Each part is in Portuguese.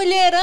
Mulherama!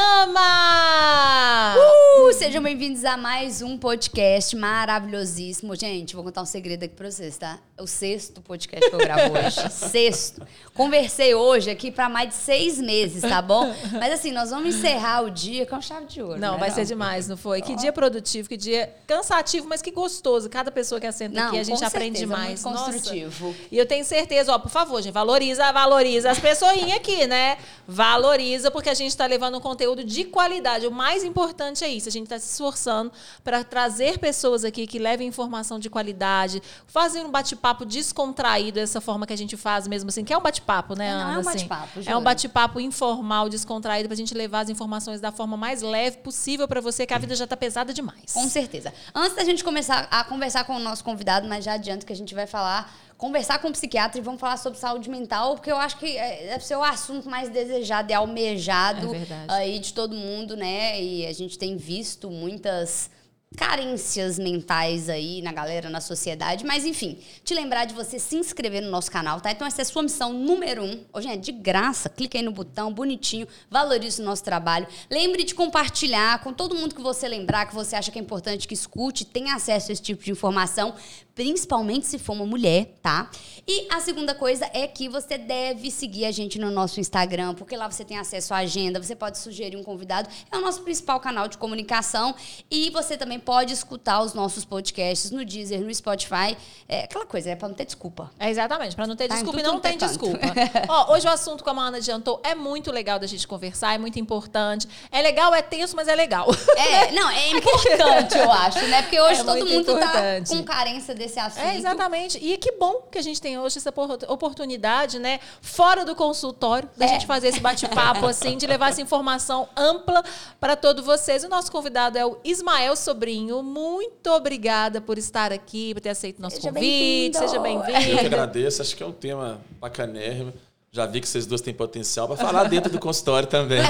Sejam bem-vindos a mais um podcast maravilhosíssimo. Gente, vou contar um segredo aqui pra vocês, tá? É o sexto podcast que eu gravo hoje. sexto. Conversei hoje aqui pra mais de seis meses, tá bom? Mas assim, nós vamos encerrar o dia com chave de ouro. Não, né? vai ser demais, não foi? Que dia produtivo, que dia cansativo, mas que gostoso. Cada pessoa que assenta Não, aqui, a gente aprende certeza, mais. muito Nossa. construtivo. E eu tenho certeza, ó, por favor, gente, valoriza, valoriza as pessoinhas aqui, né? Valoriza, porque a gente está levando um conteúdo de qualidade. O mais importante é isso. A gente está se esforçando para trazer pessoas aqui que levem informação de qualidade, fazer um bate-papo descontraído, dessa forma que a gente faz mesmo assim, que é um bate-papo, né, Não, é Ana? um assim? bate-papo, É um bate-papo informal, descontraído, para a gente levar as informações da forma mais leve possível para você, que a vida já está pesada demais. Com certeza. Antes da gente começar a conversar com o nosso convidado, mas já adianto que a gente vai falar, conversar com o psiquiatra e vamos falar sobre saúde mental, porque eu acho que é, deve ser o assunto mais desejado e almejado É aí de todo mundo, né? E a gente tem visto muitas carências mentais aí na galera, na sociedade. Mas, enfim, te lembrar de você se inscrever no nosso canal, tá? Então, essa é a sua missão número um. Hoje é de graça. Clica aí no botão, bonitinho. Valorize o nosso trabalho. Lembre de compartilhar com todo mundo que você lembrar, que você acha que é importante que escute, tenha acesso a esse tipo de informação, principalmente se for uma mulher, tá? E a segunda coisa é que você deve seguir a gente no nosso Instagram, porque lá você tem acesso à agenda, você pode sugerir um convidado. É o nosso principal canal de comunicação. E você também pode escutar os nossos podcasts no Deezer, no Spotify. É aquela coisa, é pra não ter desculpa. É exatamente, para não ter Tá, desculpa e não tem quanto é canto. desculpa. Ó, hoje o assunto, como a Ana adiantou, é muito legal da gente conversar, é muito importante. É legal, é tenso, mas é legal. É, não, é importante, eu acho, né? Porque hoje É todo mundo importante. tá com carência desse assunto. É, exatamente. E que bom que a gente tem hoje essa por- oportunidade, né? Fora do consultório, da É. gente fazer esse bate-papo, assim, de levar essa informação ampla para todos vocês. O nosso convidado é o Ismael Sobrinho. Muito obrigada por estar aqui, por ter aceito nosso Seja convite. bem-vindo. Seja Eu que bem-vindo. agradeço, acho que é um tema bacanérrimo. Já vi que vocês duas têm potencial para falar dentro do consultório também.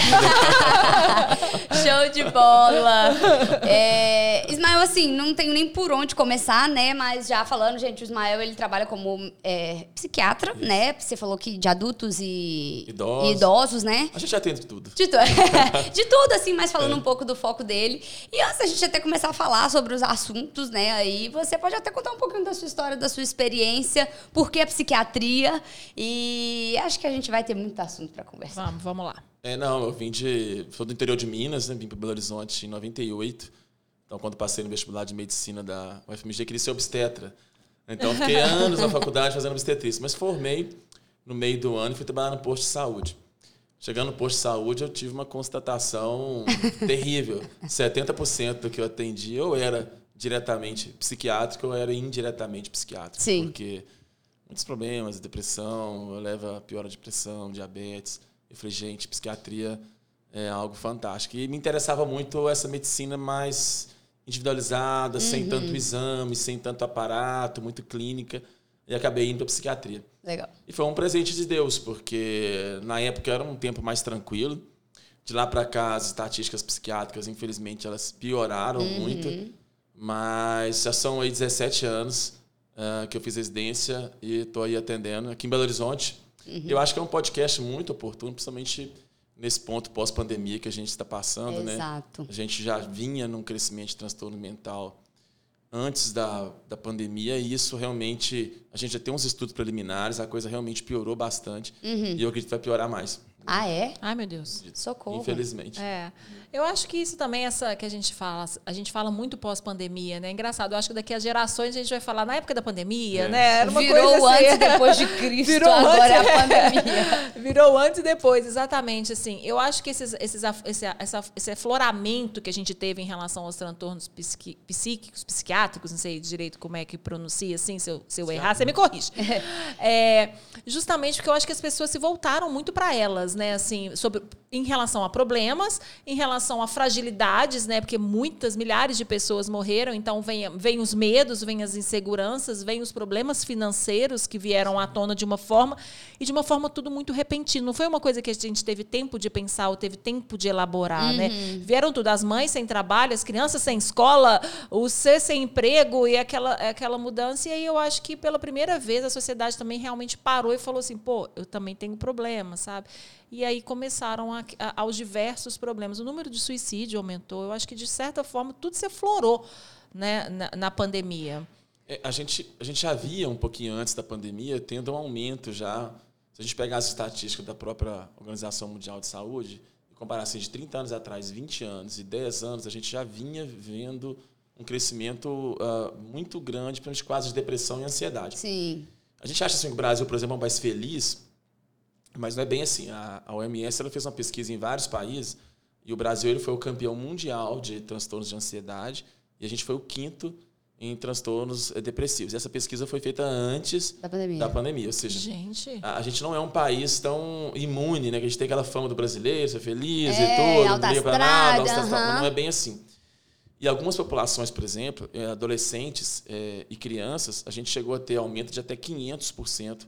Show de bola! É, Ismael, assim, não tenho nem por onde começar, né? Mas já falando, gente, o Ismael, ele trabalha como é, psiquiatra, né? Você falou que de adultos e Idosos. e idosos, né? A gente já tem de tudo. De, tu- de tudo, assim, mas falando um pouco do foco dele. E antes da gente até começar a falar sobre os assuntos, né? Aí você pode até contar um pouquinho da sua história, da sua experiência, por que a psiquiatria. E acho que a gente vai ter muito assunto para conversar. Vamos, vamos lá. É, não, eu vim de. Sou do interior de Minas, né? Vim para Belo Horizonte em 98. Então, quando passei no vestibular de medicina da UFMG, queria ser obstetra. Então, fiquei anos na faculdade fazendo obstetrícia. Mas formei no meio do ano e fui trabalhar no posto de saúde. Chegando no posto de saúde, eu tive uma constatação terrível. 70% do que eu atendi ou era diretamente psiquiátrico ou era indiretamente psiquiátrico. Sim. Porque muitos problemas, depressão, leva a pior a depressão, diabetes. Eu falei, gente, psiquiatria é algo fantástico. E me interessava muito essa medicina mais individualizada, sem tanto exame, sem tanto aparato, muito clínica. E acabei indo para psiquiatria. Legal. E foi um presente de Deus, porque na época era um tempo mais tranquilo. De lá para cá, as estatísticas psiquiátricas, infelizmente, elas pioraram muito. Mas já são aí 17 anos ah, que eu fiz residência e estou aí atendendo aqui em Belo Horizonte. Eu acho que é um podcast muito oportuno, principalmente nesse ponto pós-pandemia que a gente está passando, né? Exato. A gente já vinha num crescimento de transtorno mental antes da, da pandemia e isso realmente a gente já tem uns estudos preliminares, a coisa realmente piorou bastante e eu acredito que vai piorar mais, Ah, é? Ai, meu Deus. Socorro. infelizmente. É. Eu acho que isso também, essa que a gente fala, a gente fala muito pós-pandemia, né? Engraçado, eu acho que daqui a gerações a gente vai falar na época da pandemia, É. né? Era uma Virou coisa assim. antes e depois de Cristo, Virou agora antes- é a pandemia. Virou antes e depois, exatamente. Assim, eu acho que esses, esses, esse, essa, esse afloramento que a gente teve em relação aos transtornos psiqui- psíquicos, psiquiátricos, não sei direito como é que pronuncia, assim, se eu, se eu errar, você me corrige. É, justamente porque eu acho que as pessoas se voltaram muito para elas, né? Assim, sobre, em relação a problemas, em relação a fragilidades, né? Porque muitas, milhares de pessoas morreram, então vem, vem os medos, vem as inseguranças, vem os problemas financeiros que vieram à tona de uma forma e de uma forma tudo muito repentino. Não foi uma coisa que a gente teve tempo de pensar ou teve tempo de elaborar, né? Vieram tudo, as mães sem trabalho, as crianças sem escola, o ser sem emprego e aquela, aquela mudança. E aí eu acho que pela primeira vez a sociedade também realmente parou e falou assim, pô, eu também tenho problema, sabe? E aí começaram a, a, aos diversos problemas. O número de suicídio aumentou. Eu acho que, de certa forma, tudo se aflorou né, na, na pandemia. É, a, gente, a gente já via um pouquinho antes da pandemia tendo um aumento já. Se a gente pegar as estatísticas da própria Organização Mundial de Saúde, e comparar assim, de 30 anos atrás, 20 anos e 10 anos, a gente já vinha vendo um crescimento uh, muito grande, principalmente quase de depressão e ansiedade. Sim. A gente acha assim que o Brasil, por exemplo, é um país feliz, mas não é bem assim. A, a OMS ela fez uma pesquisa em vários países e o Brasil ele foi o campeão mundial de transtornos de ansiedade e a gente foi o quinto em transtornos eh, depressivos. Essa pesquisa foi feita antes da pandemia. Da pandemia ou seja, gente. A, a, gente não é um país tão imune, né? Que a gente tem aquela fama do brasileiro, ser feliz é, e tudo, não liga para nada, alta uhum. não é bem assim. E algumas populações, por exemplo, eh, adolescentes é, e crianças, a gente chegou a ter aumento de até 500%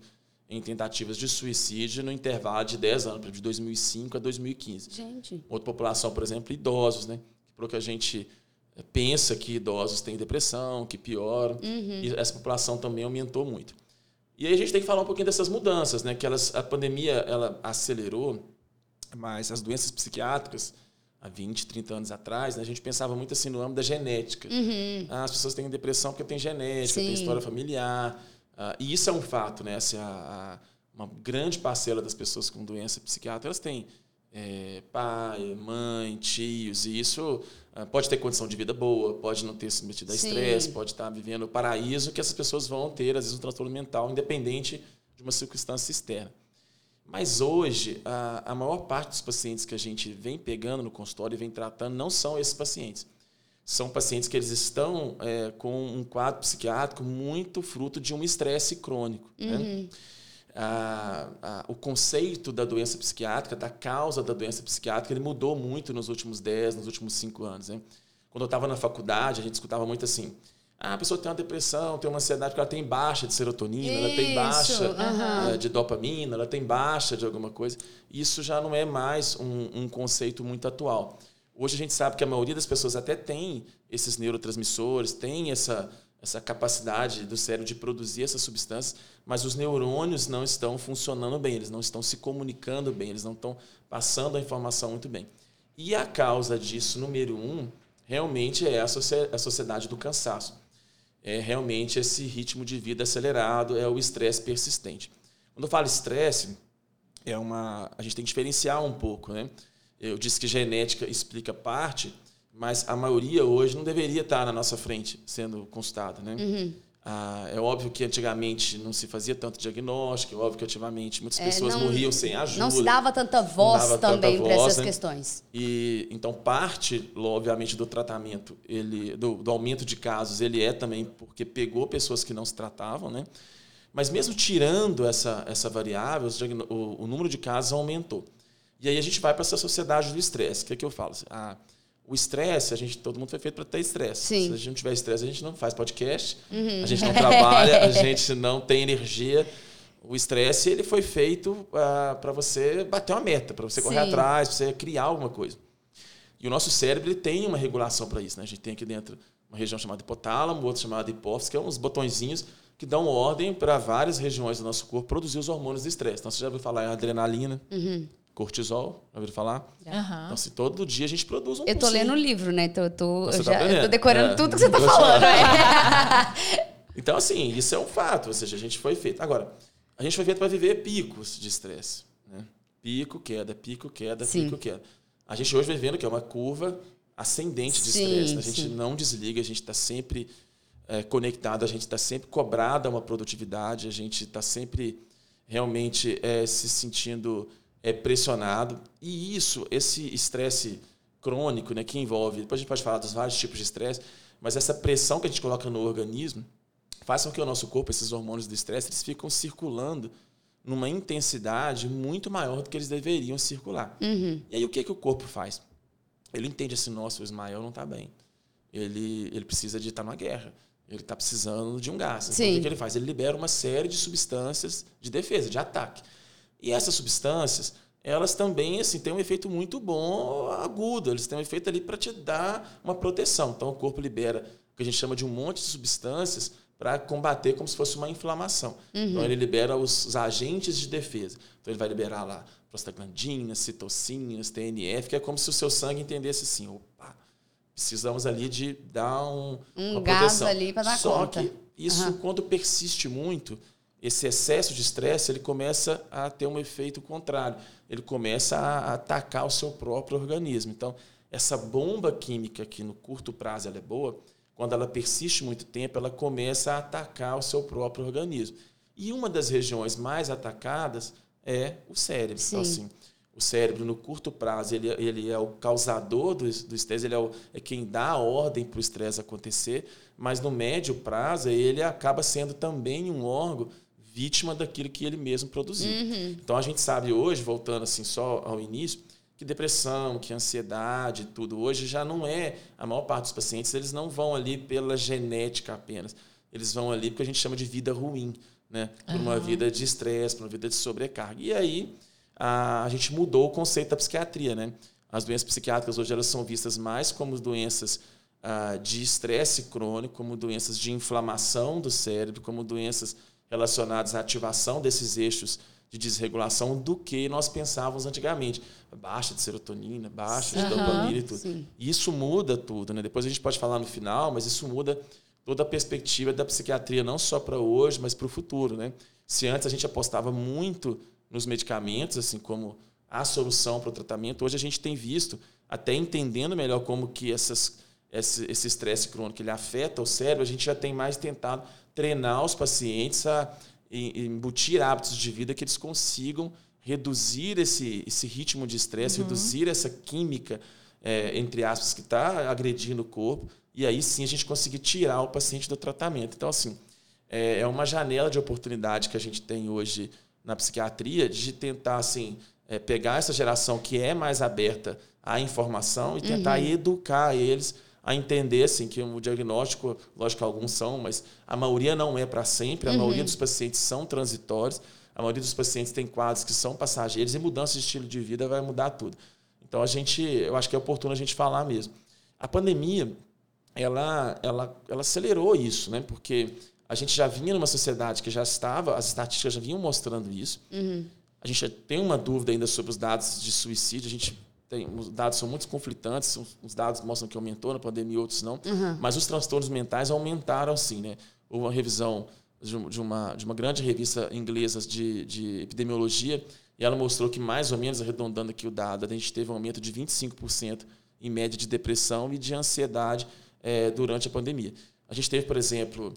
em tentativas de suicídio no intervalo de 10 anos, de 2005 a 2015. Gente. Outra população, por exemplo, idosos, né? Pelo que a gente eh, pensa que idosos têm depressão, que pioram, uhum. e essa população também aumentou muito. E aí a gente tem que falar um pouquinho dessas mudanças, né? Que elas, a pandemia ela acelerou, mas as doenças psiquiátricas há 20, 30 anos atrás, né, a gente pensava muito assim no âmbito da genética. Uhum. Ah, as pessoas têm depressão porque tem genética, Sim. tem história familiar. Ah, e isso é um fato, né? Assim, a, a, uma grande parcela das pessoas com doença psiquiátrica, elas têm é, pai, mãe, tios, e isso ah, pode ter condição de vida boa, pode não ter se metido a estresse, pode estar vivendo o paraíso que essas pessoas vão ter, às vezes, um transtorno mental, independente de uma circunstância externa. Mas hoje, a, a maior parte dos pacientes que a gente vem pegando no consultório e vem tratando não são esses pacientes. São pacientes que eles estão é, com um quadro psiquiátrico muito fruto de um estresse crônico. Uhum. Né? A, a, o conceito da doença psiquiátrica, da causa da doença psiquiátrica, ele mudou muito nos últimos 10, nos últimos 5 anos. Né? Quando eu estava na faculdade, a gente escutava muito assim: ah, a pessoa tem uma depressão, tem uma ansiedade porque ela tem baixa de serotonina, Isso, ela tem baixa uh, de dopamina, ela tem baixa de alguma coisa. Isso já não é mais um, um, conceito muito atual. Hoje a gente sabe que a maioria das pessoas até tem esses neurotransmissores, tem essa, essa capacidade do cérebro de produzir essas substâncias, mas os neurônios não estão funcionando bem, eles não estão se comunicando bem, eles não estão passando a informação muito bem. E a causa disso, número um, realmente é a sociedade do cansaço é realmente esse ritmo de vida acelerado, é o estresse persistente. Quando eu falo estresse, é uma, a gente tem que diferenciar um pouco, né? Eu disse que genética explica parte, mas a maioria hoje não deveria estar na nossa frente sendo consultada, né? Uhum. Ah, é óbvio que antigamente não se fazia tanto diagnóstico, é óbvio que antigamente muitas pessoas é, não, morriam sem ajuda. Não se dava tanta voz dava também para essas né? questões. E então parte, obviamente, do tratamento, ele, do, do, aumento de casos, ele é também porque pegou pessoas que não se tratavam, né? Mas mesmo tirando essa, essa variável, o, o número de casos aumentou. E aí a gente vai para essa sociedade do estresse. O que é que eu falo? Ah, o estresse, a gente, todo mundo foi feito para ter estresse. Sim. Se a gente não tiver estresse, a gente não faz podcast, uhum. a gente não trabalha, a gente não tem energia. O estresse ele foi feito uh, ah, para você bater uma meta, para você Sim. correr atrás, para você criar alguma coisa. E o nosso cérebro ele tem uma regulação para isso. Né? A gente tem aqui dentro uma região chamada hipotálamo, outra chamada hipófise, que é uns botõezinhos que dão ordem para várias regiões do nosso corpo produzir os hormônios de estresse. Então, você já ouviu falar em adrenalina, uhum cortisol, já ouviram falar? Uhum. Então, assim, todo dia a gente produz um Eu tô lendo o livro, né? Então, eu tô, eu tá já, eu tô decorando é. tudo que você tá falando. então, assim, isso é um fato. Ou seja, a gente foi feito. Agora, a gente foi feito para viver picos de estresse. Né? Pico, queda, pico, queda, sim. pico, queda. A gente hoje vai vendo que é uma curva ascendente de estresse. A gente sim. não desliga, a gente está sempre é, conectado, a gente está sempre cobrado a uma produtividade, a gente está sempre realmente é, se sentindo é pressionado. E isso, esse estresse crônico, né, que envolve, depois a gente pode falar dos vários tipos de estresse, mas essa pressão que a gente coloca no organismo faz com que o nosso corpo, esses hormônios do estresse, eles ficam circulando numa intensidade muito maior do que eles deveriam circular. Uhum. E aí o que, que o corpo faz? Ele entende assim, nossa, o Ismael não está bem. Ele, ele precisa de estar numa guerra. Ele está precisando de um gás. Então, o que, que ele faz? Ele libera uma série de substâncias de defesa, de ataque. E essas substâncias, elas também assim, têm um efeito muito bom agudo, eles têm um efeito ali para te dar uma proteção. Então o corpo libera o que a gente chama de um monte de substâncias para combater como se fosse uma inflamação. Uhum. Então ele libera os, os, agentes de defesa. Então ele vai liberar lá prostaglandinas, citocinas, TNF, que é como se o seu sangue entendesse assim, opa, precisamos ali de dar um, um uma gás proteção. ali para dar Só conta. que isso uhum. quando persiste muito, esse excesso de estresse, ele começa a ter um efeito contrário. Ele começa a atacar o seu próprio organismo. Então, essa bomba química que no curto prazo ela é boa, quando ela persiste muito tempo, ela começa a atacar o seu próprio organismo. E uma das regiões mais atacadas é o cérebro. Então, Sim. Então, assim, o cérebro, no curto prazo, ele, ele é o causador do, do estresse, ele é, o, é quem dá a ordem para o estresse acontecer, mas no médio prazo, ele acaba sendo também um órgão vítima daquilo que ele mesmo produziu. Uhum. Então, a gente sabe hoje, voltando assim só ao início, que depressão, que ansiedade, tudo hoje já não é a maior parte dos pacientes, eles não vão ali pela genética apenas. Eles vão ali porque a gente chama de vida ruim, né? Por uhum. uma vida de estresse, por uma vida de sobrecarga. E aí a, a gente mudou o conceito da psiquiatria, né? As doenças psiquiátricas hoje elas são vistas mais como doenças ah, de estresse crônico, como doenças de inflamação do cérebro, como doenças relacionadas à ativação desses eixos de desregulação do que nós pensávamos antigamente. Baixa de serotonina, baixa de dopamina e tudo. Sim. Isso muda tudo, né? Depois a gente pode falar no final, mas isso muda toda a perspectiva da psiquiatria, não só para hoje, mas para o futuro, né? Se antes a gente apostava muito nos medicamentos, assim como a solução para o tratamento, hoje a gente tem visto, até entendendo melhor como que essas, esse estresse crônico ele afeta o cérebro, a gente já tem mais tentado treinar os pacientes a embutir hábitos de vida que eles consigam reduzir esse, esse ritmo de estresse, uhum. reduzir essa química, é, entre aspas, que está agredindo o corpo, e aí sim a gente conseguir tirar o paciente do tratamento. Então, assim, é, é uma janela de oportunidade que a gente tem hoje na psiquiatria de tentar, assim, é, pegar essa geração que é mais aberta à informação e tentar uhum. educar eles a entender assim, que o diagnóstico, lógico que alguns são, mas a maioria não é para sempre, a uhum. maioria dos pacientes são transitórios, a maioria dos pacientes tem quadros que são passageiros e mudança de estilo de vida vai mudar tudo. Então a gente, eu acho que é oportuno a gente falar mesmo. A pandemia, ela, ela, ela acelerou isso, né? Porque a gente já vinha numa sociedade que já estava, as estatísticas já vinham mostrando isso. Uhum. A gente tem uma dúvida ainda sobre os dados de suicídio. A gente tem, os dados são muito conflitantes, os dados mostram que aumentou na pandemia, outros não. Uhum. Mas os transtornos mentais aumentaram sim, né? Houve uma revisão de uma, de uma grande revista inglesa de, de epidemiologia e ela mostrou que, mais ou menos, arredondando aqui o dado, a gente teve um aumento de 25% em média de depressão e de ansiedade é, durante a pandemia. A gente teve, por exemplo,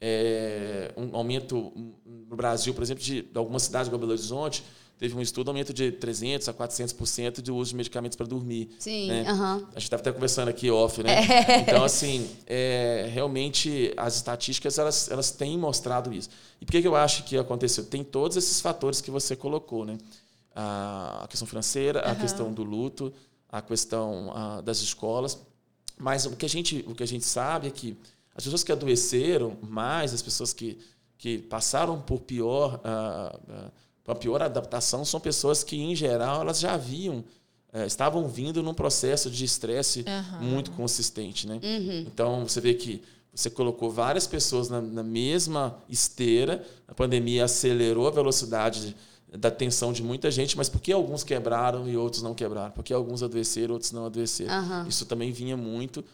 é, um aumento no Brasil, por exemplo, de algumas cidades como Belo Horizonte, teve um estudo, aumento de 300% a 400% de uso de medicamentos para dormir. Sim, né? uhum. A gente estava até conversando aqui off, né? É. Então, assim, é, realmente as estatísticas elas, elas têm mostrado isso. E por que, que eu acho que aconteceu? Tem todos esses fatores que você colocou, né? A, questão financeira, uhum. a questão do luto, a questão a, das escolas. Mas o que, a gente, o que a gente sabe é que as pessoas que adoeceram mais, as pessoas que, que passaram por pior... Uh, uh, a pior adaptação são pessoas que, em geral, elas já haviam, é, estavam vindo num processo de estresse uhum. muito consistente. Né? Uhum. Então, você vê que você colocou várias pessoas na, na, mesma esteira, a pandemia acelerou a velocidade da tensão de muita gente, mas por que alguns quebraram e outros não quebraram? Por que alguns adoeceram, outros não adoeceram? Uhum. Isso também vinha muito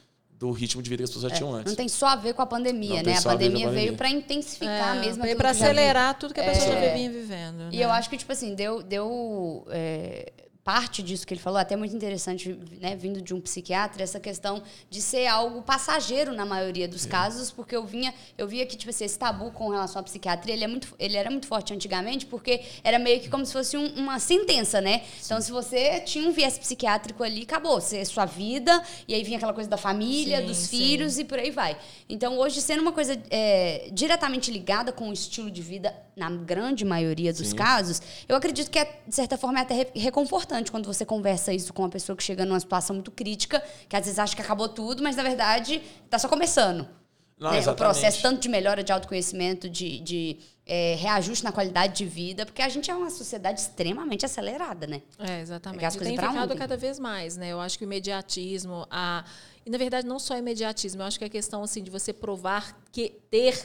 do ritmo de vida que as pessoas já é, tinham antes. Não tem só a ver com a pandemia, não né? A pandemia, a pandemia, veio para intensificar é, mesmo. Veio para acelerar tudo que a pessoa é, já vinha vivendo. Né? E eu acho que, tipo assim, deu. deu é, parte disso que ele falou, até muito interessante, né, vindo de um psiquiatra, essa questão de ser algo passageiro na maioria dos casos, porque eu vinha, eu via que tipo assim, esse tabu com relação à psiquiatria, ele é muito, ele era muito forte antigamente, porque era meio que como se fosse um, uma sentença, né? Sim. Então, se você tinha um viés psiquiátrico ali, acabou, você sua vida, e aí vinha aquela coisa da família, sim, dos sim. filhos e por aí vai. Então, hoje sendo uma coisa é, diretamente ligada com o estilo de vida na grande maioria dos casos, eu acredito que é, de certa forma é até reconfortante importante quando você conversa isso com uma pessoa que chega numa situação muito crítica, que às vezes acha que acabou tudo, mas na verdade está só começando. Não, né? O processo tanto de melhora de autoconhecimento, de, de é, reajuste na qualidade de vida, porque a gente é uma sociedade extremamente acelerada, né? É, exatamente. As e tem ficado cada vez mais, né? Eu acho que o imediatismo, a Na verdade, não só imediatismo. Eu acho que é a questão assim, de você provar que ter,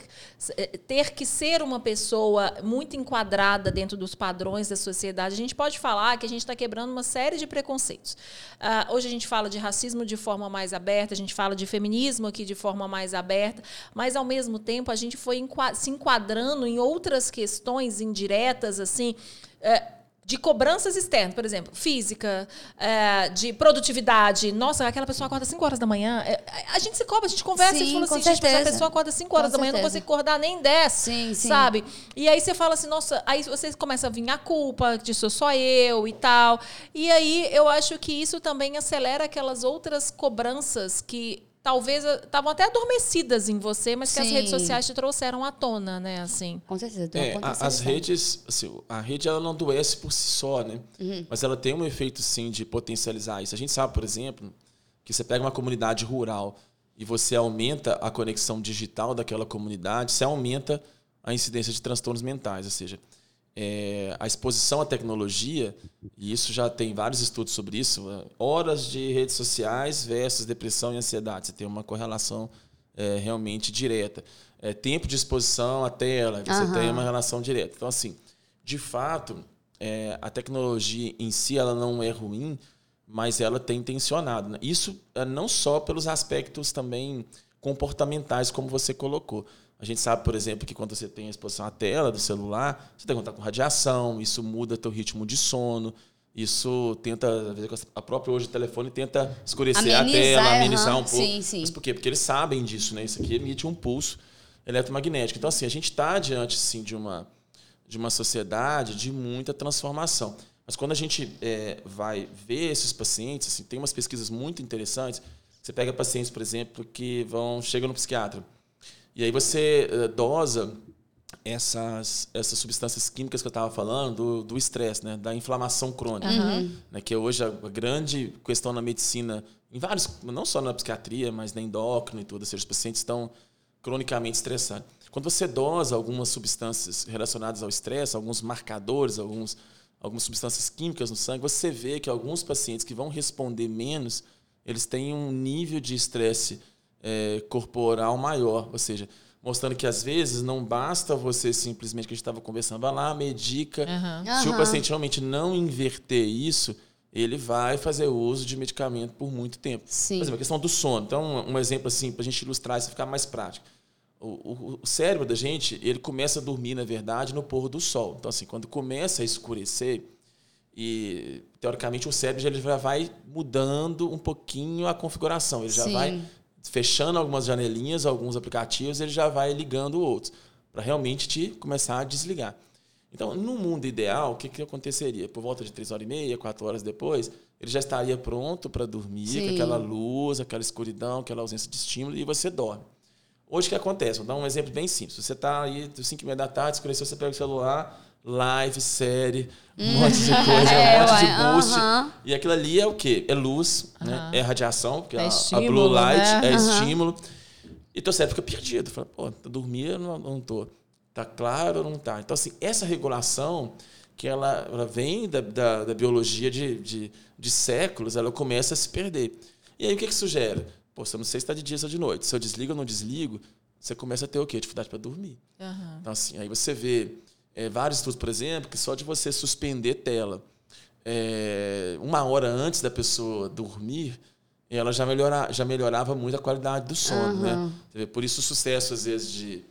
ter que ser uma pessoa muito enquadrada dentro dos padrões da sociedade. A gente pode falar que a gente está quebrando uma série de preconceitos. Uh, hoje a gente fala de racismo de forma mais aberta, a gente fala de feminismo aqui de forma mais aberta, mas, ao mesmo tempo, a gente foi se enquadrando em outras questões indiretas, assim. Uh, de cobranças externas, por exemplo, física, é, de produtividade. Nossa, aquela pessoa acorda 5 horas da manhã. É, a gente se cobra, a gente conversa sim, e fala assim, gente, a pessoa acorda 5 horas com da manhã, certeza. não consigo acordar nem 10. Sim, sim. Sabe? E aí você fala assim, nossa, aí você começa a vir a culpa de sou só eu e tal. E aí eu acho que isso também acelera aquelas outras cobranças que talvez estavam até adormecidas em você, mas que Sim. as redes sociais te trouxeram à tona, né? Assim. Com certeza. É, as redes, assim, a rede ela não adoece por si só, né? Uhum. Mas ela tem um efeito sim de potencializar isso. A gente sabe, por exemplo, que você pega uma comunidade rural e você aumenta a conexão digital daquela comunidade, você aumenta a incidência de transtornos mentais, ou seja, é, a exposição à tecnologia, e isso já tem vários estudos sobre isso, é, horas de redes sociais versus depressão e ansiedade. Você tem uma correlação é, realmente direta. É, tempo de exposição à tela, você uhum. tem uma relação direta. Então, assim, de fato, é, a tecnologia em si ela não é ruim, mas ela tem intencionado. Né? Isso é, não só pelos aspectos também comportamentais, como você colocou a gente sabe, por exemplo, que quando você tem a exposição à tela do celular, você tem contato com radiação, isso muda teu ritmo de sono, isso tenta, a própria hoje o telefone tenta escurecer amenizar, a tela, amenizar uhum. um pouco. Sim, sim. Mas por quê? Porque eles sabem disso, né? Isso aqui emite um pulso eletromagnético. Então, assim, a gente está diante sim, de, uma, de uma sociedade de muita transformação. Mas quando a gente é, vai ver esses pacientes, assim, tem umas pesquisas muito interessantes. Você pega pacientes, por exemplo, que vão chegam no psiquiatra e aí você uh, dosa essas, essas substâncias químicas que eu estava falando, do estresse, né? da inflamação crônica. Uhum. Né? Que é hoje a, a grande questão na medicina, em vários, não só na psiquiatria, mas na endócrina e tudo, ou seja, os pacientes estão cronicamente estressados. Quando você dosa algumas substâncias relacionadas ao estresse, alguns marcadores, alguns, algumas substâncias químicas no sangue, você vê que alguns pacientes que vão responder menos, eles têm um nível de estresse é, corporal maior. Ou seja, mostrando que às vezes não basta você simplesmente, que a gente estava conversando, vai lá, medica. Uhum. Se uhum. o paciente realmente não inverter isso, ele vai fazer uso de medicamento por muito tempo. Sim. Por exemplo, a questão do sono. Então, um exemplo assim, para a gente ilustrar isso ficar mais prático. O, o, o, cérebro da gente, ele começa a dormir, na verdade, no pôr do sol. Então, assim, quando começa a escurecer, e teoricamente o cérebro já vai mudando um pouquinho a configuração. Ele já Sim. vai fechando algumas janelinhas, alguns aplicativos, ele já vai ligando outros, para realmente te começar a desligar. Então, no mundo ideal, o que, que aconteceria? Por volta de 3 horas e meia, 4 horas depois, ele já estaria pronto para dormir, Sim. com aquela luz, aquela escuridão, aquela ausência de estímulo, e você dorme. Hoje o que acontece? Vou dar um exemplo bem simples. Você está aí, 5 e meia da tarde, escureceu, você pega o celular, live, série, um monte de coisa, é, um monte de boost. Uh -huh. E aquilo ali é o quê? É luz, uh -huh. né? é radiação, porque é a, estímulo, a, blue light né? é uh -huh. estímulo. E teu cérebro fica perdido. Fala, pô, tô dormindo, não, não tô. Tá claro ou não tá? Então, assim, essa regulação, que ela, ela vem da, da, da biologia de, de, de, séculos, ela começa a se perder. E aí, o que que sugere? Pô, você não sei se está de dia ou de noite. Se eu desligo ou não desligo, você começa a ter o quê? Dificuldade para dormir. Então, assim, aí você vê é, vários estudos, por exemplo, que só de você suspender tela é, uma hora antes da pessoa dormir, ela já, melhora, já melhorava muito a qualidade do sono. Uhum. Né? Por isso o sucesso, às vezes, de,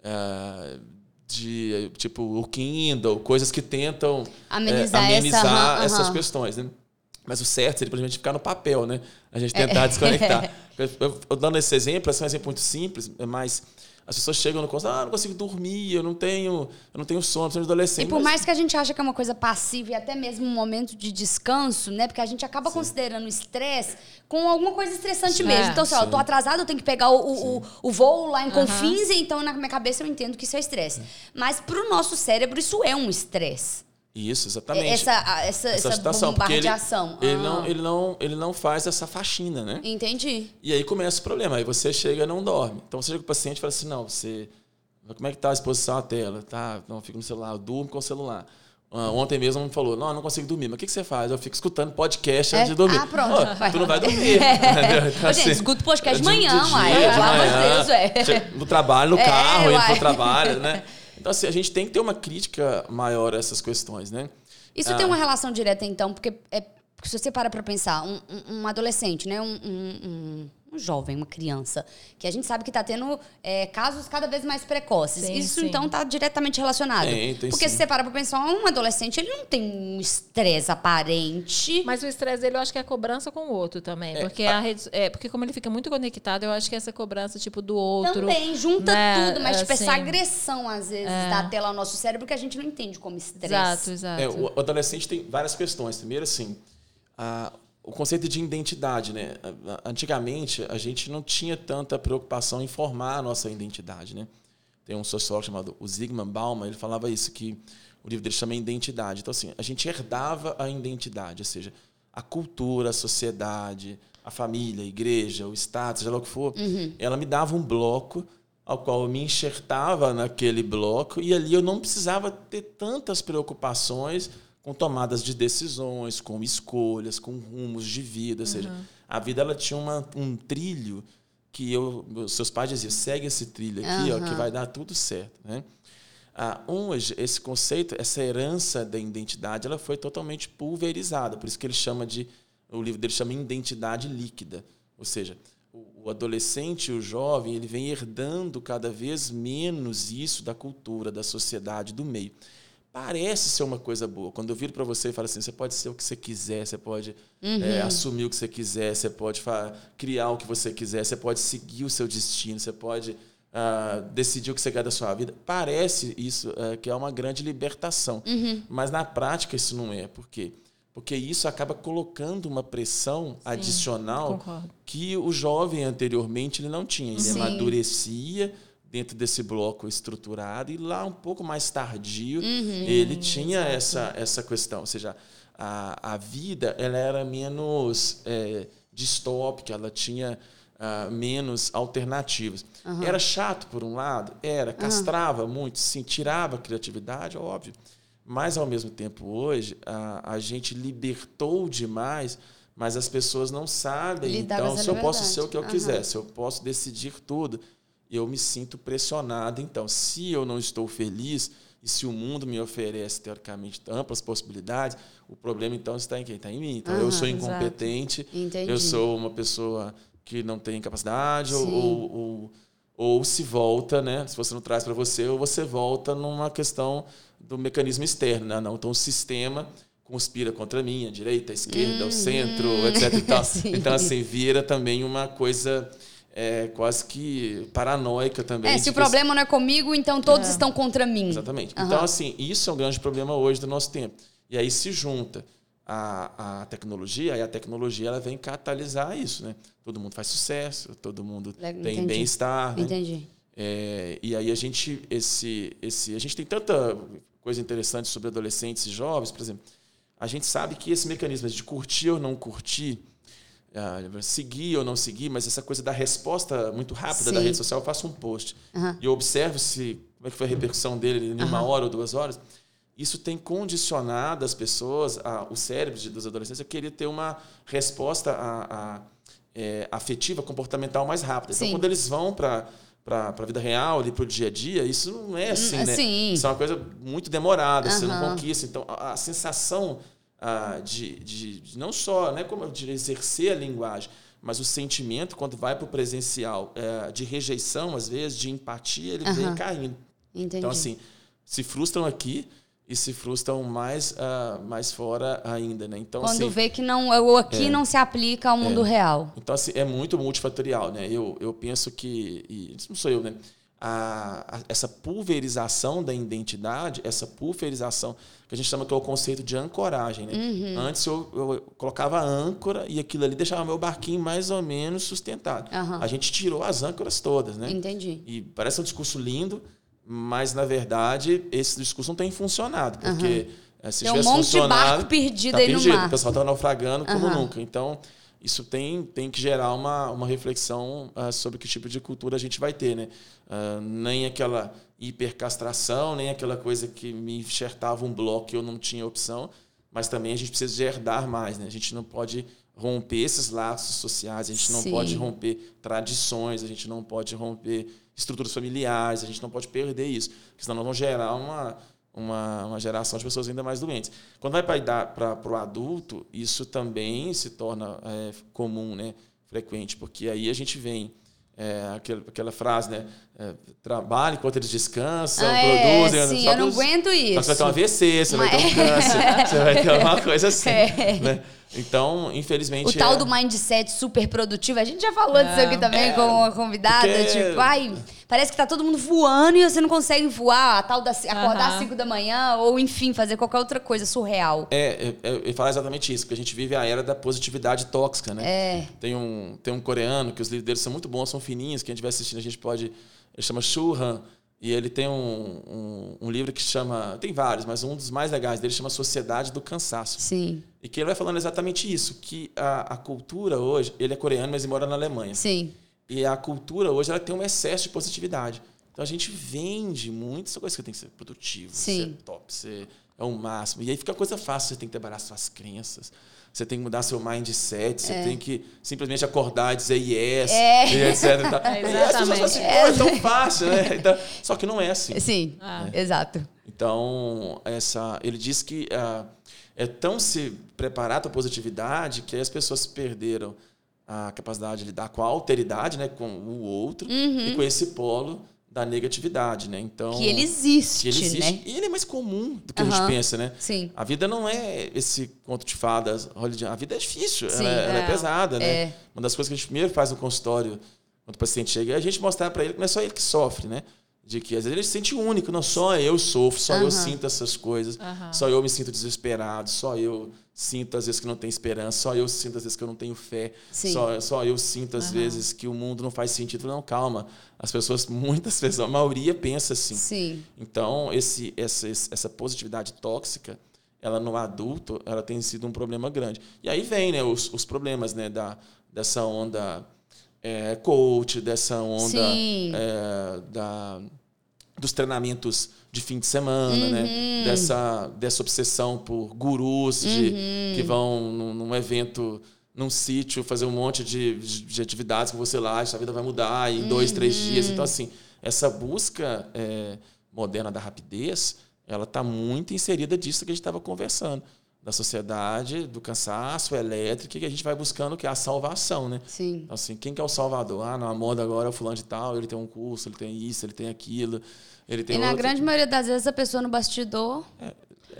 uh, de tipo o Kindle, coisas que tentam amenizar, é, amenizar essa, essas questões. Né? Mas o certo seria, exemplo, ficar no papel, né? A gente tentar é. desconectar. eu, eu, dando esse exemplo, esse é um exemplo muito simples, mas as pessoas chegam no consultório, ah, não consigo dormir, eu não tenho, eu não tenho sono, sou adolescente. E por mas... mais que a gente ache que é uma coisa passiva e até mesmo um momento de descanso, né? Porque a gente acaba sim. considerando o estresse com alguma coisa estressante sim. mesmo. Então, sei lá, eu tô atrasado, eu tenho que pegar o, o, o voo lá em Confins, então na minha cabeça eu entendo que isso é estresse. Mas pro nosso cérebro isso é um estresse. Isso, exatamente. Essa, essa, essa, essa situação, bombardeação. Ele, ele, não, ele, não, ele não faz essa faxina, né? Entendi. E aí começa o problema. Aí você chega e não dorme. Então você chega com o paciente e fala assim: não, você. Como é que tá a exposição à tela? Tá, não, fica no celular, eu durmo com o celular. Ah, Ontem mesmo me falou, não, eu não consigo dormir. Mas o que, que você faz? Eu fico escutando podcast É? antes de dormir. Ah, pronto. Ô, Vai. tu não vai dormir. entendeu? Então, Ô, gente, escuta podcast de manhã, uai, pelo amor de Deus, che- No trabalho, no É, carro, indo uai. pro trabalho, né? Então, assim, a gente tem que ter uma crítica maior a essas questões, né? Isso Ah. tem uma relação direta, então, porque, é, se você para pra pensar, um, um- um adolescente, né? Um, um- um- um jovem, uma criança, que a gente sabe que tá tendo é, casos cada vez mais precoces. Sim, Isso, sim. então, tá diretamente relacionado. Tem porque sim. se você para pra pensar, um adolescente, ele não tem um estresse aparente. Mas o estresse dele eu acho que é a cobrança com o outro também. Porque, a rede, é, porque como ele fica muito conectado, eu acho que essa cobrança, tipo, do outro. Também, junta né, tudo, mas tipo, essa assim. agressão, às vezes, da tela ao nosso cérebro que a gente não entende como estresse. Exato, exato. É, o o adolescente tem várias questões. Primeiro, assim, a- o conceito de identidade, né? Antigamente, a gente não tinha tanta preocupação em formar a nossa identidade, né? Tem um sociólogo chamado o Zygmunt Bauman, ele falava isso, que o livro dele chama Identidade. Então, assim, a gente herdava a identidade, ou seja, a cultura, a sociedade, a família, a igreja, o Estado, seja lá o que for, ela me dava um bloco ao qual eu me enxertava naquele bloco e ali eu não precisava ter tantas preocupações com tomadas de decisões, com escolhas, com rumos de vida, ou seja, a vida ela tinha uma, um trilho que eu, seus pais diziam, segue esse trilho aqui, ó, que vai dar tudo certo, né? Ah, hoje, esse conceito, essa herança da identidade, ela foi totalmente pulverizada. Por isso que ele chama de, o livro dele chama identidade líquida. Ou seja, o, o adolescente, o jovem, ele vem herdando cada vez menos isso da cultura, da sociedade, do meio. Parece ser uma coisa boa. Quando eu viro para você e falo assim, você pode ser o que você quiser, você pode é, assumir o que você quiser, você pode criar o que você quiser, você pode seguir o seu destino, você pode ah, decidir o que você quer da sua vida. Parece isso ah, que é uma grande libertação, mas na prática isso não é. Por quê? Porque isso acaba colocando uma pressão adicional concordo. que o jovem anteriormente ele não tinha. Ele Sim. amadurecia dentro desse bloco estruturado e lá um pouco mais tardio ele tinha essa, essa questão. Ou seja, a, a vida ela era menos é, distópica, ela tinha ah, menos alternativas. Era chato por um lado? Era. Castrava muito? Sim. Tirava a criatividade? Óbvio. Mas, ao mesmo tempo, hoje, a, a gente libertou demais, mas as pessoas não sabem. Lidar então, se eu posso ser o que eu quiser, se eu posso decidir tudo, eu me sinto pressionado. Então, se eu não estou feliz e se o mundo me oferece, teoricamente, amplas possibilidades, o problema, então, está em quem? Está em mim. Então, eu sou incompetente, eu sou uma pessoa que não tem capacidade, ou, ou, ou, ou se volta, né? Se você não traz para você, ou você volta numa questão do mecanismo externo, né? Não, então o sistema conspira contra mim, a direita, a esquerda, o centro, etc. Uhum. Então, assim, vira também uma coisa é, quase que paranoica também. É, se o problema não é comigo, então todos estão contra mim. Exatamente. Aham. Então, assim, isso é um grande problema hoje do nosso tempo. E aí se junta a, a tecnologia, aí a tecnologia ela vem catalisar isso, né? Todo mundo faz sucesso, todo mundo Le- tem entendi. bem-estar, né? Entendi. É, e aí a gente esse esse a gente tem tanta coisa interessante sobre adolescentes e jovens, por exemplo, a gente sabe que esse mecanismo de curtir ou não curtir, seguir ou não seguir, mas essa coisa da resposta muito rápida da Sim. rede social, eu faço um post Aham. e eu observo se como é que foi a repercussão dele em uma hora ou duas horas. Isso tem condicionado as pessoas, a, o cérebro de- dos adolescentes a querer ter uma resposta a, a, é, afetiva, comportamental mais rápida. Então, Sim. quando eles vão para para a vida real, para o dia a dia, isso não é assim, né? sim. Isso é uma coisa muito demorada, você não conquista. Então, a, a sensação ah, de, de, de não só, né, como de exercer a linguagem, mas o sentimento, quando vai para o presencial, é, de rejeição, às vezes, de empatia, ele vem Aham. caindo. Entendi. Então, assim, se frustram aqui e se frustram mais, ah, mais fora ainda, né? Então, Quando assim, vê que não, o aqui não se aplica ao mundo real. então, assim, é muito multifatorial, né? Eu, eu penso que, e isso não sou eu, né? A, a- essa pulverização da identidade, essa pulverização, que a gente chama que é o conceito de ancoragem, né? Uhum. Antes eu, eu colocava âncora e aquilo ali deixava meu barquinho mais ou menos sustentado. Aham. A gente tirou as âncoras todas, né? Entendi. E parece um discurso lindo, mas na verdade esse discurso não tem funcionado, porque eh, se Tem um tivesse monte de barco perdido tá aí no perdido, mar. O pessoal está naufragando como nunca. Então, isso tem, tem que gerar uma, uma reflexão uh, sobre que tipo de cultura a gente vai ter. Né? Uh, nem aquela hipercastração, nem aquela coisa que me enxertava um bloco e eu não tinha opção, mas também a gente precisa de herdar mais. Né? A gente não pode romper esses laços sociais, a gente não Sim. pode romper tradições, a gente não pode romper estruturas familiares, a gente não pode perder isso, porque senão nós vamos gerar uma, uma, uma geração de pessoas ainda mais doentes. Quando vai para o adulto, isso também se torna é, comum, né? frequente, porque aí a gente vem é, aquela, aquela frase, né? É, trabalha enquanto eles descansam, ah, produzem. É, sim, eu não aguento isso. Você vai ter um AVC, você Mas... vai ter um câncer, você vai ter uma coisa assim. É. Né? Então, infelizmente. O tal é... do mindset super produtivo, a gente já falou disso aqui também é, com uma convidada. Porque... Tipo, ai, parece que tá todo mundo voando e você não consegue voar, a tal da, acordar às 5 da manhã, ou enfim, fazer qualquer outra coisa surreal. É, é, é falar exatamente isso, porque a gente vive a era da positividade tóxica, né? É. Tem um, tem um coreano que os livros dele são muito bons, são fininhos, que a gente vai assistindo, a gente pode. Ele chama Shuhan. E ele tem um, um, um, livro que chama. Tem vários, mas um dos mais legais dele chama Sociedade do Cansaço. Sim. E que ele vai falando exatamente isso: que a, a cultura hoje. Ele é coreano, mas ele mora na Alemanha. Sim. E a cultura hoje ela tem um excesso de positividade. Então a gente vende muito essa coisa que tem que ser produtivo, Sim. ser top, ser é o máximo. E aí fica coisa fácil, você tem que trabalhar suas crenças. Você tem que mudar seu mindset, você é. tem que simplesmente acordar e dizer yes, é. e etc. E tal. É, exatamente. Assim, é tão fácil, né? Então, só que não é assim. Sim, ah. exato. Então, essa, ele diz que uh, é tão se preparar para a positividade que as pessoas perderam a capacidade de lidar com a alteridade, né, com o outro, uhum. e com esse polo da negatividade, né? Então que ele existe, que ele existe né? e ele é mais comum do que uhum. a gente pensa, né? Sim. A vida não é esse conto de fadas, a vida é difícil, Sim, ela, é, ela é, pesada, né? É. Uma das coisas que a gente primeiro faz no consultório quando o paciente chega é a gente mostrar para ele que não é só ele que sofre, né? De que às vezes ele se sente único, não só eu sofro, só uhum. eu sinto essas coisas, uhum. só eu me sinto desesperado, só eu sinto às vezes que não tenho esperança, só eu sinto às vezes que eu não tenho fé, só, só eu sinto às uhum. vezes que o mundo não faz sentido. Não, calma. As pessoas, muitas pessoas, a maioria pensa assim. Sim. Então, esse, essa, essa positividade tóxica, ela no adulto, ela tem sido um problema grande. E aí vem né, os, os problemas né, da, dessa onda é, coach, dessa onda é, da dos treinamentos de fim de semana, né? uhum. né? Dessa, dessa obsessão por gurus de, uhum. que vão num, num, evento, num sítio, fazer um monte de, de atividades com você lá, a vida vai mudar em uhum. dois, três uhum. dias. Então, assim, essa busca é, moderna da rapidez, ela está muito inserida disso que a gente estava conversando da sociedade, do cansaço elétrico, que a gente vai buscando que é a salvação, né? Sim. Assim, quem que é o salvador? Ah, na moda agora é o fulano de tal, ele tem um curso, ele tem isso, ele tem aquilo, ele tem E outro. na grande maioria das vezes a pessoa no bastidor é,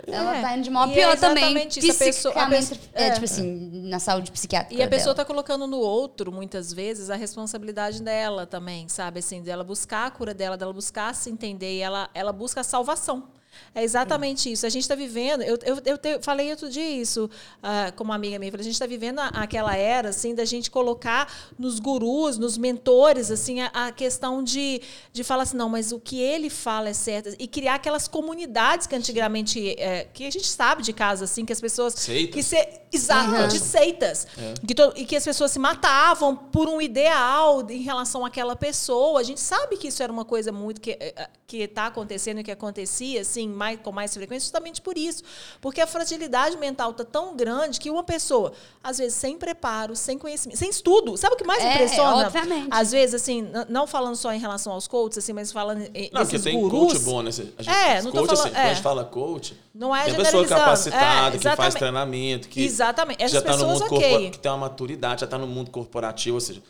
ela é. tá indo de mal a pior é também. Isso, a pessoa, a pessoa, é, é, tipo assim, na saúde psiquiátrica. E a pessoa dela. tá colocando no outro, muitas vezes, a responsabilidade dela também, sabe? Assim, dela buscar a cura dela, dela buscar se entender, e ela, ela busca a salvação. É exatamente é. isso. A gente está vivendo. Eu, eu, eu te, falei outro dia isso uh, com uma amiga minha. a gente está vivendo a, aquela era assim da gente colocar nos gurus, nos mentores, assim, a, a, questão de, de falar assim, não, mas o que ele fala é certo. E criar aquelas comunidades que antigamente. É, que a gente sabe de casa, assim, que as pessoas. Seitas. Que se, exato, uhum. de seitas. É. Que to, e que as pessoas se matavam por um ideal em relação àquela pessoa. A gente sabe que isso era uma coisa muito que eh, está acontecendo e que acontecia, assim assim mais, com mais frequência justamente por isso. Porque a fragilidade mental está tão grande que uma pessoa, às vezes, sem preparo, sem conhecimento, sem estudo. Sabe o que mais é, impressiona? Obviamente. Às vezes, assim, não falando só em relação aos coaches, assim, mas falando em Não, porque tem coach bom, né? A gente, é, não coach, falando, assim, é. Quando a gente fala coach, não é tem pessoa capacitada, é, que faz treinamento, que exatamente. já está no mundo okay. que tem uma maturidade, já está no mundo corporativo, ou seja,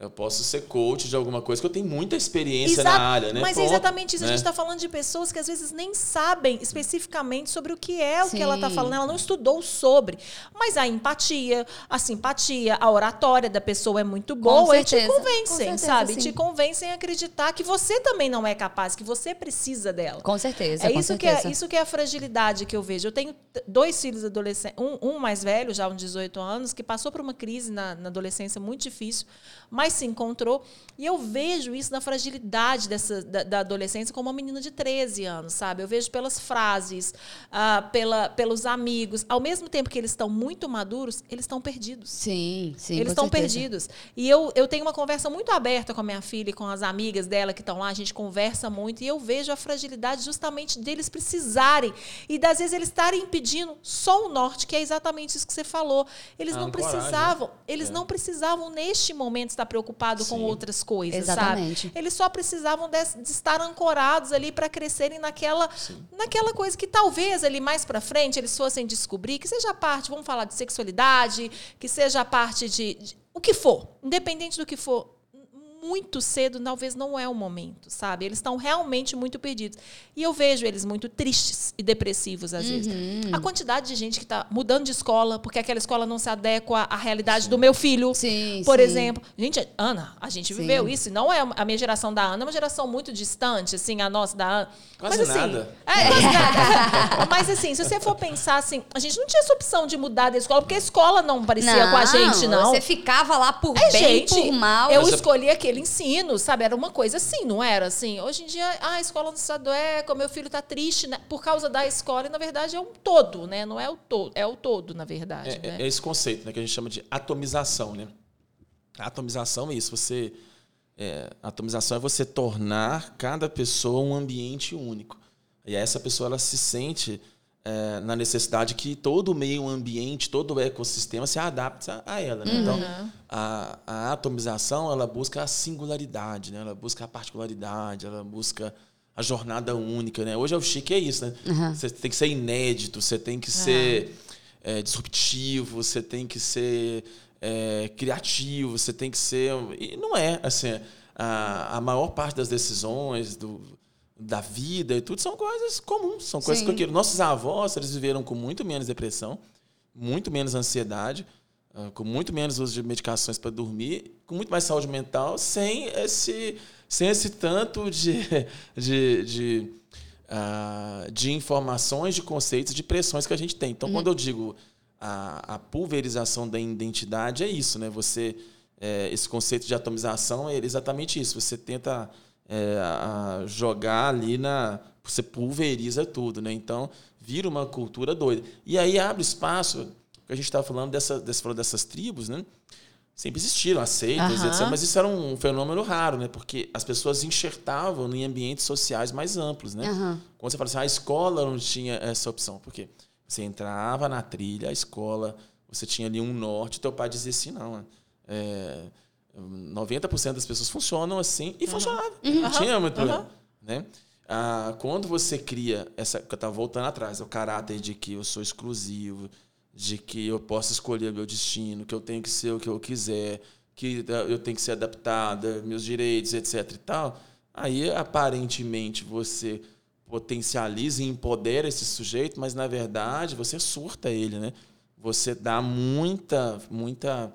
eu posso ser coach de alguma coisa, que eu tenho muita experiência na área, né? Mas é exatamente isso. Né? A gente está falando de pessoas que às vezes nem sabem especificamente sobre o que é o Sim. que ela está falando. Ela não estudou sobre. Mas a empatia, a simpatia, a oratória da pessoa é muito boa e te convencem, certeza, sabe? Sim. Te convencem a acreditar que você também não é capaz, que você precisa dela. Com certeza. É com isso, certeza. Que é isso que é a fragilidade que eu vejo. Eu tenho dois filhos adolescentes, um, um mais velho, já uns 18 anos, que passou por uma crise na, na adolescência muito difícil, mas mas se encontrou. E eu vejo isso na fragilidade dessa, da, da adolescência como uma menina de 13 anos, sabe? Eu vejo pelas frases, uh, pela, pelos amigos. Ao mesmo tempo que eles estão muito maduros, eles estão perdidos. Sim, sim. Eles estão perdidos. E eu, eu tenho uma conversa muito aberta com a minha filha e com as amigas dela que estão lá, a gente conversa muito, e eu vejo a fragilidade justamente deles precisarem. E das vezes eles estarem impedindo só o norte, que é exatamente isso que você falou. Eles ah, não precisavam, coragem. eles é. não precisavam, neste momento, estar preocupados com outras coisas, Exatamente. sabe? Eles só precisavam de, de estar ancorados ali para crescerem naquela, naquela coisa que talvez ali mais para frente eles fossem descobrir, que seja parte, vamos falar de sexualidade, que seja parte de, de o que for, independente do que for, muito cedo, talvez não é o momento, sabe? Eles estão realmente muito perdidos. E eu vejo eles muito tristes e depressivos às uhum. vezes. A quantidade de gente que está mudando de escola porque aquela escola não se adequa à realidade sim. do meu filho, sim, por sim. exemplo. Gente, Ana, a gente viveu isso. Não é a minha geração da Ana, é uma geração muito distante, assim, a nossa da Ana. Quase Mas, assim, nada. É, quase nada. Mas assim, se você for pensar assim, a gente não tinha essa opção de mudar da escola porque a escola não parecia não, com a gente, não. Você ficava lá por é, bem, gente, por mal. Eu escolhi aquele aquele ensino, sabe? Era uma coisa assim, não era assim. Hoje em dia, ah, a escola não se adequa, meu filho está triste né? por causa da escola, e na verdade é um todo, né? Não é o todo, é o todo, na verdade. É, né? é esse conceito né, que a gente chama de atomização, né? A atomização é isso, você. É, atomização é você tornar cada pessoa um ambiente único. E essa pessoa ela se sente é, na necessidade que todo o meio ambiente, todo o ecossistema se adapte a, ela. Né? Então, uhum. Então, a, a, atomização ela busca a singularidade, né? ela busca a particularidade, ela busca a jornada única. Né? Hoje é o chique é isso, né? Uhum. Você tem que ser inédito, você tem que ser é, disruptivo, você tem que ser é, criativo, você tem que ser. E não é assim. A, a maior parte das decisões do da vida e tudo são coisas comuns, são coisas Sim. que nossos avós eles viveram com muito menos depressão, muito menos ansiedade, ah, com muito menos uso de medicações para dormir, com muito mais saúde mental, sem esse, sem esse tanto de, de, de, uh, de informações, de conceitos, de pressões que a gente tem. Então, uhum. quando eu digo a, a, pulverização da identidade, é isso, né? Você, é, esse conceito de atomização é exatamente isso. Você tenta é, a jogar ali na. Você pulveriza tudo, né? Então, vira uma cultura doida. E aí abre espaço, que a gente estava falando dessa, dessa, dessas tribos, né? Sempre existiram aceitas, uhum. etc. Mas isso era um fenômeno raro, né? Porque as pessoas enxertavam em ambientes sociais mais amplos, né? Uhum. Quando você fala assim, a escola não tinha essa opção. Por quê? Você entrava na trilha, a escola, você tinha ali um norte, teu pai dizia assim, não, é, 90% das pessoas funcionam assim e uhum. funcionava. Uhum. Não tinha muito problema. Né? Ah, quando você cria essa. Que eu estava voltando atrás, o caráter de que eu sou exclusivo, de que eu posso escolher meu destino, que eu tenho que ser o que eu quiser, que eu tenho que ser adaptada, meus direitos, etc. e tal. Aí, aparentemente, você potencializa e empodera esse sujeito, mas na verdade você surta ele, né? Você dá muita, muita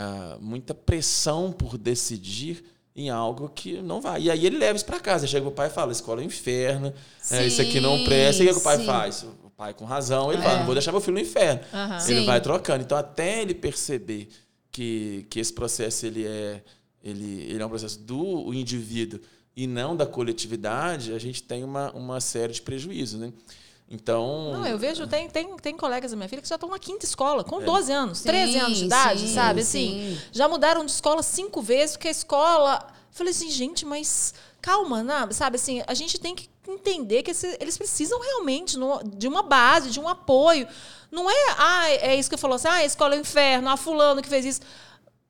uh, muita pressão por decidir em algo que não vai. E aí ele leva isso para casa. Chega o pai e fala: escola é um inferno, é, isso aqui não presta. E o que o pai sim. faz? O pai, com razão, ele é. fala: não vou deixar meu filho no inferno. Uhum. Ele sim. vai trocando. Então, até ele perceber que, que esse processo ele é, ele, ele é um processo do indivíduo e não da coletividade, a gente tem uma, uma série de prejuízos. Né? Então. Não, eu vejo, tem, tem, tem colegas da minha filha que já estão na quinta escola, com é. 12 anos, sim, 13 anos de idade, sim, sabe? Assim, sim. já mudaram de escola cinco vezes, porque a escola. Eu falei assim, gente, mas calma, não, sabe? Assim, a gente tem que entender que esse, eles precisam realmente no, de uma base, de um apoio. Não é, ah, é isso que eu falou assim, ah, a escola é o inferno, ah, fulano que fez isso.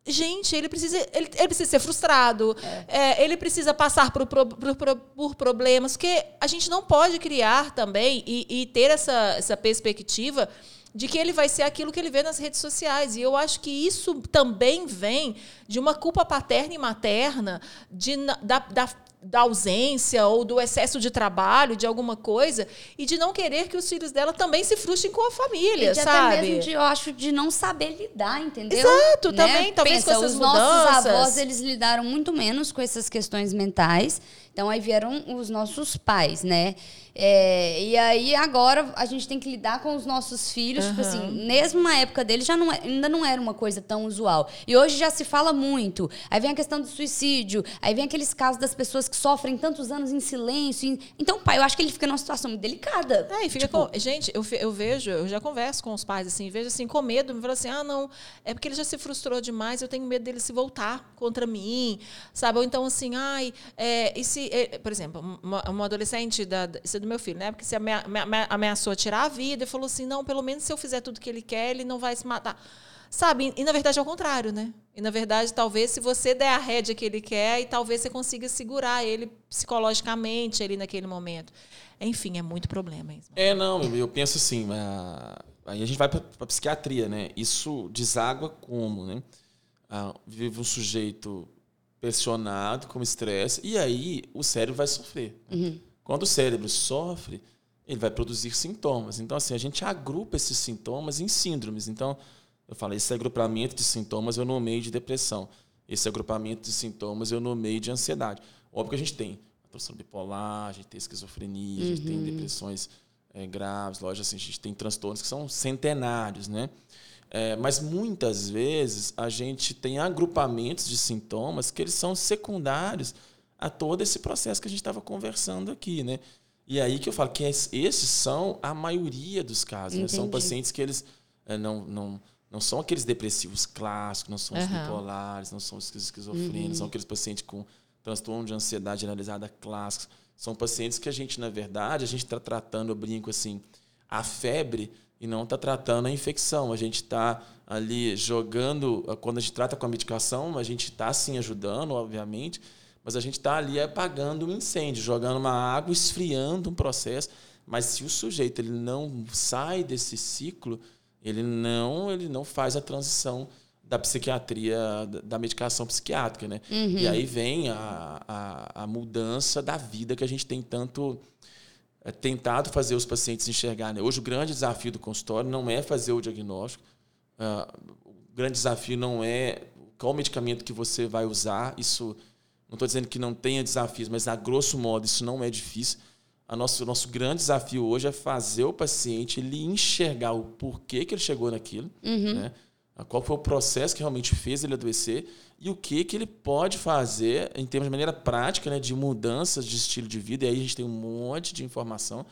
Gente, ele precisa, ele, ele precisa ser frustrado, é. É, ele precisa passar por, por, por, por, problemas, porque a gente não pode criar também e, e, ter essa, essa perspectiva de que ele vai ser aquilo que ele vê nas redes sociais. E eu acho que isso também vem de uma culpa paterna e materna de, da, da da ausência ou do excesso de trabalho, de alguma coisa, e de não querer que os filhos dela também se frustrem com a família, e de sabe? Até mesmo de, eu acho, de não saber lidar, entendeu? Exato, né? também, talvez Pensa, com essas os mudanças. nossos avós, eles lidaram muito menos com essas questões mentais Então aí vieram os nossos pais, né? É, e aí agora a gente tem que lidar com os nossos filhos, uhum. tipo assim, mesmo na época dele já não, é, ainda não era uma coisa tão usual. E hoje já se fala muito. Aí vem a questão do suicídio, aí vem aqueles casos das pessoas que sofrem tantos anos em silêncio. Então, pai, eu acho que ele fica numa situação muito delicada. É, e fica tipo... com... Gente, eu, eu vejo, eu já converso com os pais assim, vejo assim, com medo, me falo assim: ah, não, é porque ele já se frustrou demais, eu tenho medo dele se voltar contra mim, sabe? Ou então assim, ai, é, e se, é, por exemplo, uma, adolescente da, do meu filho, né? Porque se amea, ameaçou tirar a vida e falou assim: não, pelo menos se eu fizer tudo que ele quer, ele não vai se matar. Sabe? E, na verdade é o contrário, né? E na verdade, talvez se você der a rédea que ele quer, e talvez você consiga segurar ele psicologicamente ali naquele momento. Enfim, é muito problema mesmo. É, não, eu penso assim, aí a gente vai para a psiquiatria, né? Isso deságua como, né? Ah, vive um sujeito pressionado, com estresse, e aí o cérebro vai sofrer. Uhum. Quando o cérebro sofre, ele vai produzir sintomas. Então, assim, a gente agrupa esses sintomas em síndromes. Então, eu falo, esse agrupamento de sintomas eu nomeio de depressão. Esse agrupamento de sintomas eu nomeio de ansiedade. Óbvio que a gente tem transtorno bipolar, a gente tem esquizofrenia, uhum. a gente tem uhum. depressões é, graves, lógico, assim, a gente tem transtornos que são centenários, né? É, mas muitas vezes a gente tem agrupamentos de sintomas que eles são secundários a todo esse processo que a gente estava conversando aqui, né? E aí que eu falo que esses são a maioria dos casos, né? São pacientes que eles é, não, não, não são aqueles depressivos clássicos, não são os uhum. bipolares, não são os esquizofrênicos, uhum. são aqueles pacientes com transtorno de ansiedade generalizada clássicos. São pacientes que a gente, na verdade, a gente está tratando, eu brinco assim, a febre e não está tratando a infecção. A gente está ali jogando, quando a gente trata com a medicação, a gente está sim ajudando, obviamente, mas a gente está ali apagando um incêndio, jogando uma água, esfriando um processo. Mas se o sujeito ele não sai desse ciclo, ele não, ele não faz a transição da psiquiatria, da medicação psiquiátrica, né? Uhum. E aí vem a, a, a mudança da vida que a gente tem tanto é, tentado fazer os pacientes enxergar. Né? Hoje, o grande desafio do consultório não é fazer o diagnóstico, uh, o grande desafio não é qual medicamento que você vai usar. Isso, não estou dizendo que não tenha desafios, mas a grosso modo isso não é difícil. A nosso, o nosso grande desafio hoje é fazer o paciente ele enxergar o porquê que ele chegou naquilo, uhum. né? qual foi o processo que realmente fez ele adoecer e o que, que ele pode fazer em termos de maneira prática, né, de mudanças de estilo de vida. E aí a gente tem um monte de informação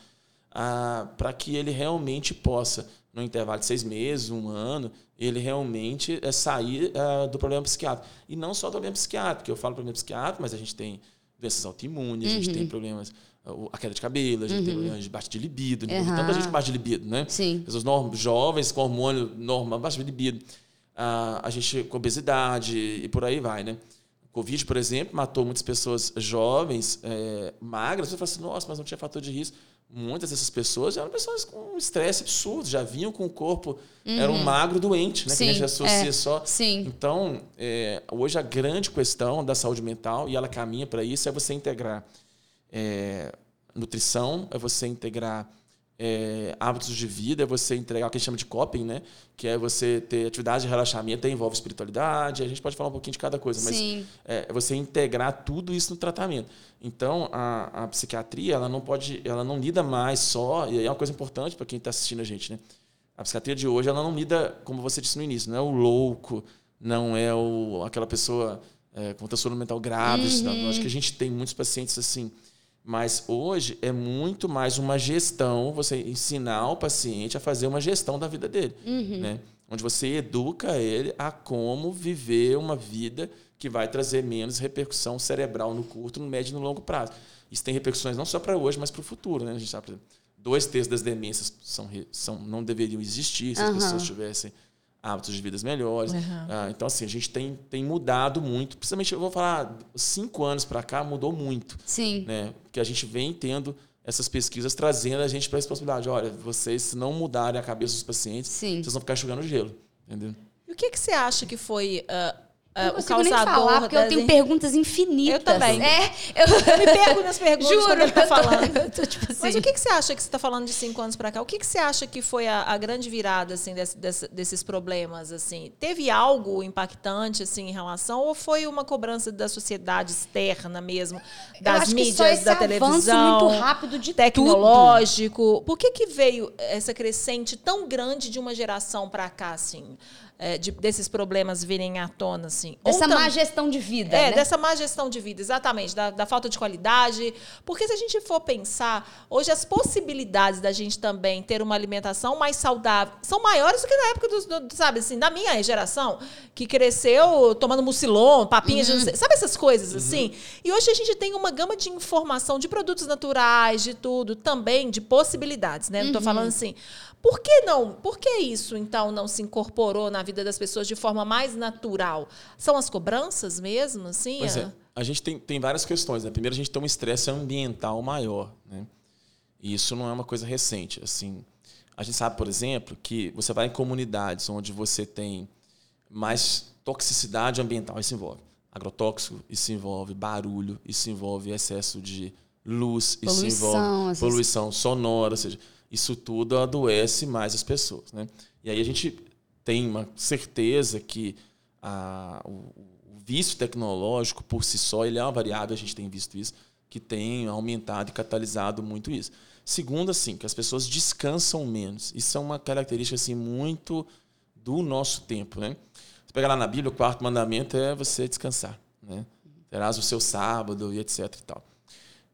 ah, para que ele realmente possa, no intervalo de seis meses, um ano, ele realmente é, sair ah, do problema psiquiátrico. E não só do problema psiquiátrico, que eu falo problema psiquiátrico, mas a gente tem doenças autoimunes, uhum. a gente tem uhum. problemas a queda de cabelo, a gente uhum. tem problemas de baixa de libido, uhum. tanta gente com baixa de libido, né? Sim. Pessoas jovens com hormônio normal, baixa de libido a, a gente com obesidade e por aí vai, né? Covid, por exemplo, matou muitas pessoas jovens, é, magras. Você fala assim, nossa, mas não tinha fator de risco. Muitas dessas pessoas eram pessoas com um estresse absurdo, já vinham com o corpo, uhum. era um magro doente, né? Sim, que a gente associa é, só. Sim. Então, é, hoje a grande questão da saúde mental, e ela caminha para isso, é você integrar é, nutrição, é você integrar é, hábitos de vida, é você entregar o que a gente chama de coping, né? Que é você ter atividade de relaxamento, envolve espiritualidade, a gente pode falar um pouquinho de cada coisa, mas é, é, você integrar tudo isso no tratamento. Então, a, a, psiquiatria, ela não pode, ela não lida mais só, e aí é uma coisa importante para quem está assistindo a gente, né? A psiquiatria de hoje, ela não lida, como você disse no início, não é o louco, não é o, aquela pessoa é, com transtorno mental grave. Uhum. Acho que a gente tem muitos pacientes assim, mas hoje é muito mais uma gestão, você ensinar o paciente a fazer uma gestão da vida dele. Uhum. Né? Onde você educa ele a como viver uma vida que vai trazer menos repercussão cerebral no curto, no médio e no longo prazo. Isso tem repercussões não só para hoje, mas para o futuro. Né? A gente sabe, dois terços das demências são, são, não deveriam existir se uhum. as pessoas tivessem hábitos de vidas melhores. Uhum. Ah, então, assim, a gente tem, tem mudado muito. Principalmente, eu vou falar, cinco anos para cá mudou muito. Sim. Né? Porque a gente vem tendo essas pesquisas trazendo a gente para essa possibilidade. Olha, vocês, se não mudarem a cabeça dos pacientes, Sim. vocês vão ficar enxugando gelo. Entendeu? E o que, que você acha que foi uh, Eu não consigo nem falar, porque eu tenho perguntas infinitas. Eu também. É, eu, Eu me pego nas perguntas juro, quando ele tá eu tô- falando. eu tô tipo assim. Mas o que, que você acha que você está falando de cinco anos para cá? O que, que você acha que foi a, a grande virada assim desse- desse- desses problemas? assim? Teve algo impactante assim em relação ou foi uma cobrança da sociedade externa mesmo, das mídias, da televisão, muito rápido de tecnológico? Por que que veio essa crescente tão grande de uma geração para cá assim, é, de- desses problemas virem à tona assim? Ou Essa tam- má gestão de vida, é, né? dessa má gestão de vida, exatamente, da, da falta de qualidade. Porque se a gente for pensar, hoje as possibilidades da gente também ter uma alimentação mais saudável são maiores do que na época dos, do, sabe, assim, da minha geração, que cresceu tomando mucilon, papinhas, de- sabe essas coisas assim? E hoje a gente tem uma gama de informação de produtos naturais, de tudo, também de possibilidades, né? Não tô falando assim. Por que não? Por que isso, então, não se incorporou na vida das pessoas de forma mais natural? São as cobranças mesmo, assim? Pois a- é. A gente tem, tem várias questões. Né? Primeiro, a gente tem um estresse ambiental maior. Né? E isso não é uma coisa recente. Assim, a gente sabe, por exemplo, que você vai em comunidades onde você tem mais toxicidade ambiental. Isso envolve agrotóxico, isso envolve barulho, isso envolve excesso de luz, isso envolve poluição sonora, ou seja, isso tudo adoece mais as pessoas. Né? E aí a gente tem uma certeza que a, o, o vício tecnológico por si só ele é uma variável, a gente tem visto isso, que tem aumentado e catalisado muito isso. Segundo, assim, que as pessoas descansam menos. Isso é uma característica assim muito do nosso tempo, né? Você pega lá na Bíblia, o quarto mandamento é você descansar, né? Terás o seu sábado e etc e tal.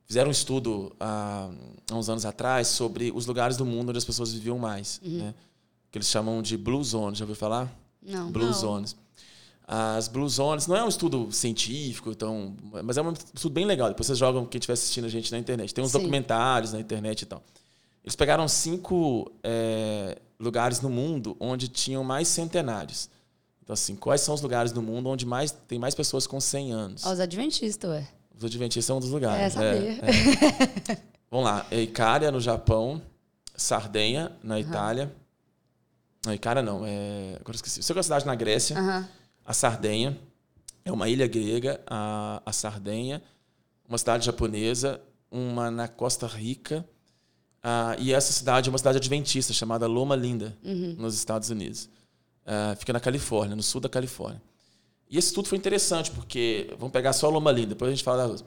Fizeram um estudo há, há uns anos atrás sobre os lugares do mundo onde as pessoas viviam mais, né? Que eles chamam de blue zones, já ouviu falar? Não. Blue Não. Zones. As Blue Zones não é um estudo científico, então, mas é um estudo bem legal. Depois vocês jogam quem estiver assistindo a gente na internet. Tem uns Sim. documentários na internet e tal. Eles pegaram cinco é, lugares no mundo onde tinham mais centenários. Então, assim, quais são os lugares no mundo onde mais tem mais pessoas com 100 anos? Os adventistas, ué. Os Adventistas são um dos lugares. É, sabia. é. Vamos lá. É Icária, no Japão. Sardenha, na Itália. Não, Icária não. É... Agora eu esqueci. Você é uma cidade na Grécia. Aham. A Sardenha. É uma ilha grega, a, a Sardenha. Uma cidade japonesa. Uma na Costa Rica. Ah, e essa cidade é uma cidade adventista chamada Loma Linda, nos Estados Unidos. Ah, fica na Califórnia, no sul da Califórnia. E esse estudo foi interessante, porque vamos pegar só Loma Linda, depois a gente fala da.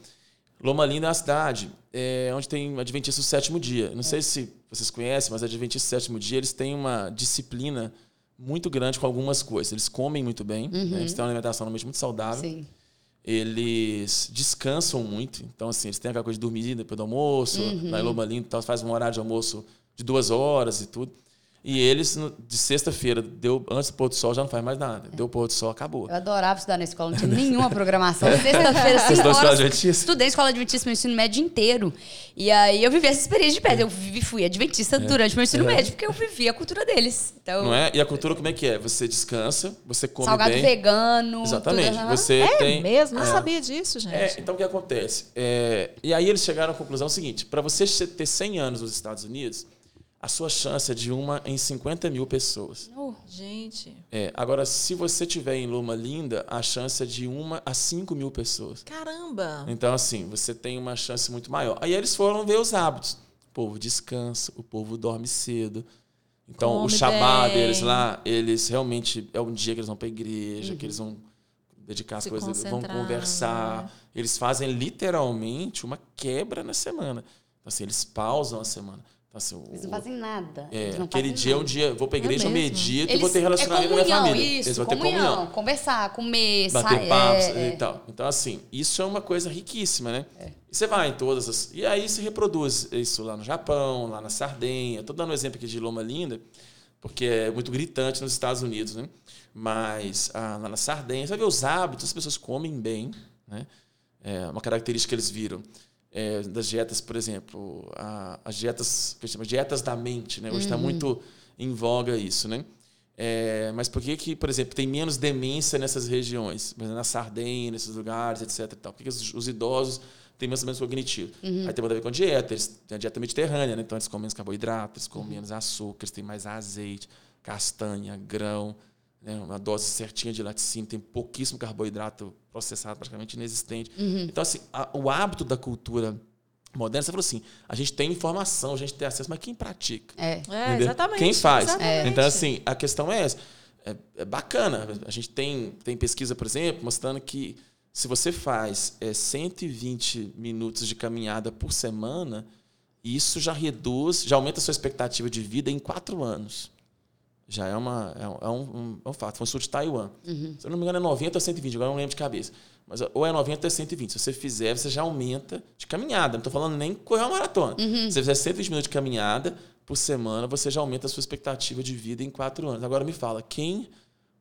Loma Linda é uma cidade é, onde tem Adventistas do sétimo dia. Não sei se vocês conhecem, mas Adventistas do sétimo dia eles têm uma disciplina muito grande com algumas coisas. Eles comem muito bem, né? eles têm uma alimentação normalmente muito saudável. Sim. Eles descansam muito. Então, assim, eles têm aquela coisa de dormir depois do almoço. Na Loma Linda e tal, faz um horário de almoço de duas horas e tudo. E eles, de sexta-feira, deu antes do pôr do sol, já não faz mais nada. Deu o pôr do sol, acabou. Eu adorava estudar na escola, não tinha nenhuma programação. Sexta-feira, Vocês 5 dois horas, escola adventista? estudei escola adventista no ensino médio inteiro. E aí eu vivi essa experiência de perto. Eu vivi, fui adventista durante o meu ensino médio, porque eu vivi a cultura deles. Então, É. Não é? E a cultura como é que é? Você descansa, você come salgado bem. vegano. Exatamente. tudo. Você É tem. mesmo? Não é. sabia disso, gente. É, então o que acontece? É, e aí eles chegaram à conclusão seguinte: para você ter 100 anos nos Estados Unidos, a sua chance é de uma em 50 mil pessoas. Uh, Gente, É, agora, se você tiver em Loma Linda, a chance é de uma a 5 mil pessoas. caramba. Então, assim, você tem uma chance muito maior. Aí eles foram ver os hábitos. O povo descansa, o povo dorme cedo. Então, o Come Shabá bem. deles lá, eles realmente. É um dia que eles vão para a igreja, que eles vão dedicar as Se coisas, vão conversar. né? Eles fazem literalmente uma quebra na semana. Então, assim, eles pausam a semana. Então, assim, o- eles não fazem nada. é, aquele dia é um nada. dia, vou pra igreja, eu mesmo? medito e Eles- vou ter relacionamento é com a minha comunhão, família. Isso, Eles vão ter comunhão, comunhão Conversar, comer, bater sair. papos é, e tal. Então, assim, isso é uma coisa riquíssima, né? É. E você vai em todas as. E aí se reproduz isso lá no Japão, lá na Sardenha. Estou dando um exemplo aqui de Loma Linda, porque é muito gritante nos Estados Unidos, né? Mas ah, lá na Sardenha, você vai ver os hábitos, as pessoas comem bem, né? É uma característica que eles viram. É, das dietas, por exemplo, a- as dietas, que chama dietas da mente, né? Hoje está muito em voga isso, né? É, mas por que, que, por exemplo, tem menos demência nessas regiões? Na Sardenha, nesses lugares, etc. e tal? Por que, que os, os idosos têm menos menos cognitivo? Aí tem muito a ver com a dieta. Eles têm a dieta mediterrânea, né? então eles comem menos carboidratos, eles comem menos açúcar, eles têm mais azeite, castanha, grão. Né? uma dose certinha de laticínio, tem pouquíssimo carboidrato processado, praticamente inexistente. Uhum. Então, assim, a- o hábito da cultura moderna, você falou assim, a gente tem informação, a gente tem acesso, mas quem pratica? É. É, exatamente. Quem faz? exatamente. Então, assim, a questão é essa. É, é bacana. A gente tem, tem pesquisa, por exemplo, mostrando que se você faz é, 120 minutos de caminhada por semana, isso já reduz, já aumenta a sua expectativa de vida em quatro anos. Já é, uma, é, um, é um, um- é um fato. Foi um estudo de Taiwan. Se eu não me engano, é 90 ou 120, agora eu não lembro de cabeça. Mas ou é 90 ou é 120. Se você fizer, você já aumenta de caminhada. Não estou falando nem correr uma maratona. Se você fizer 120 minutos de caminhada por semana, você já aumenta a sua expectativa de vida em quatro anos. Agora me fala, quem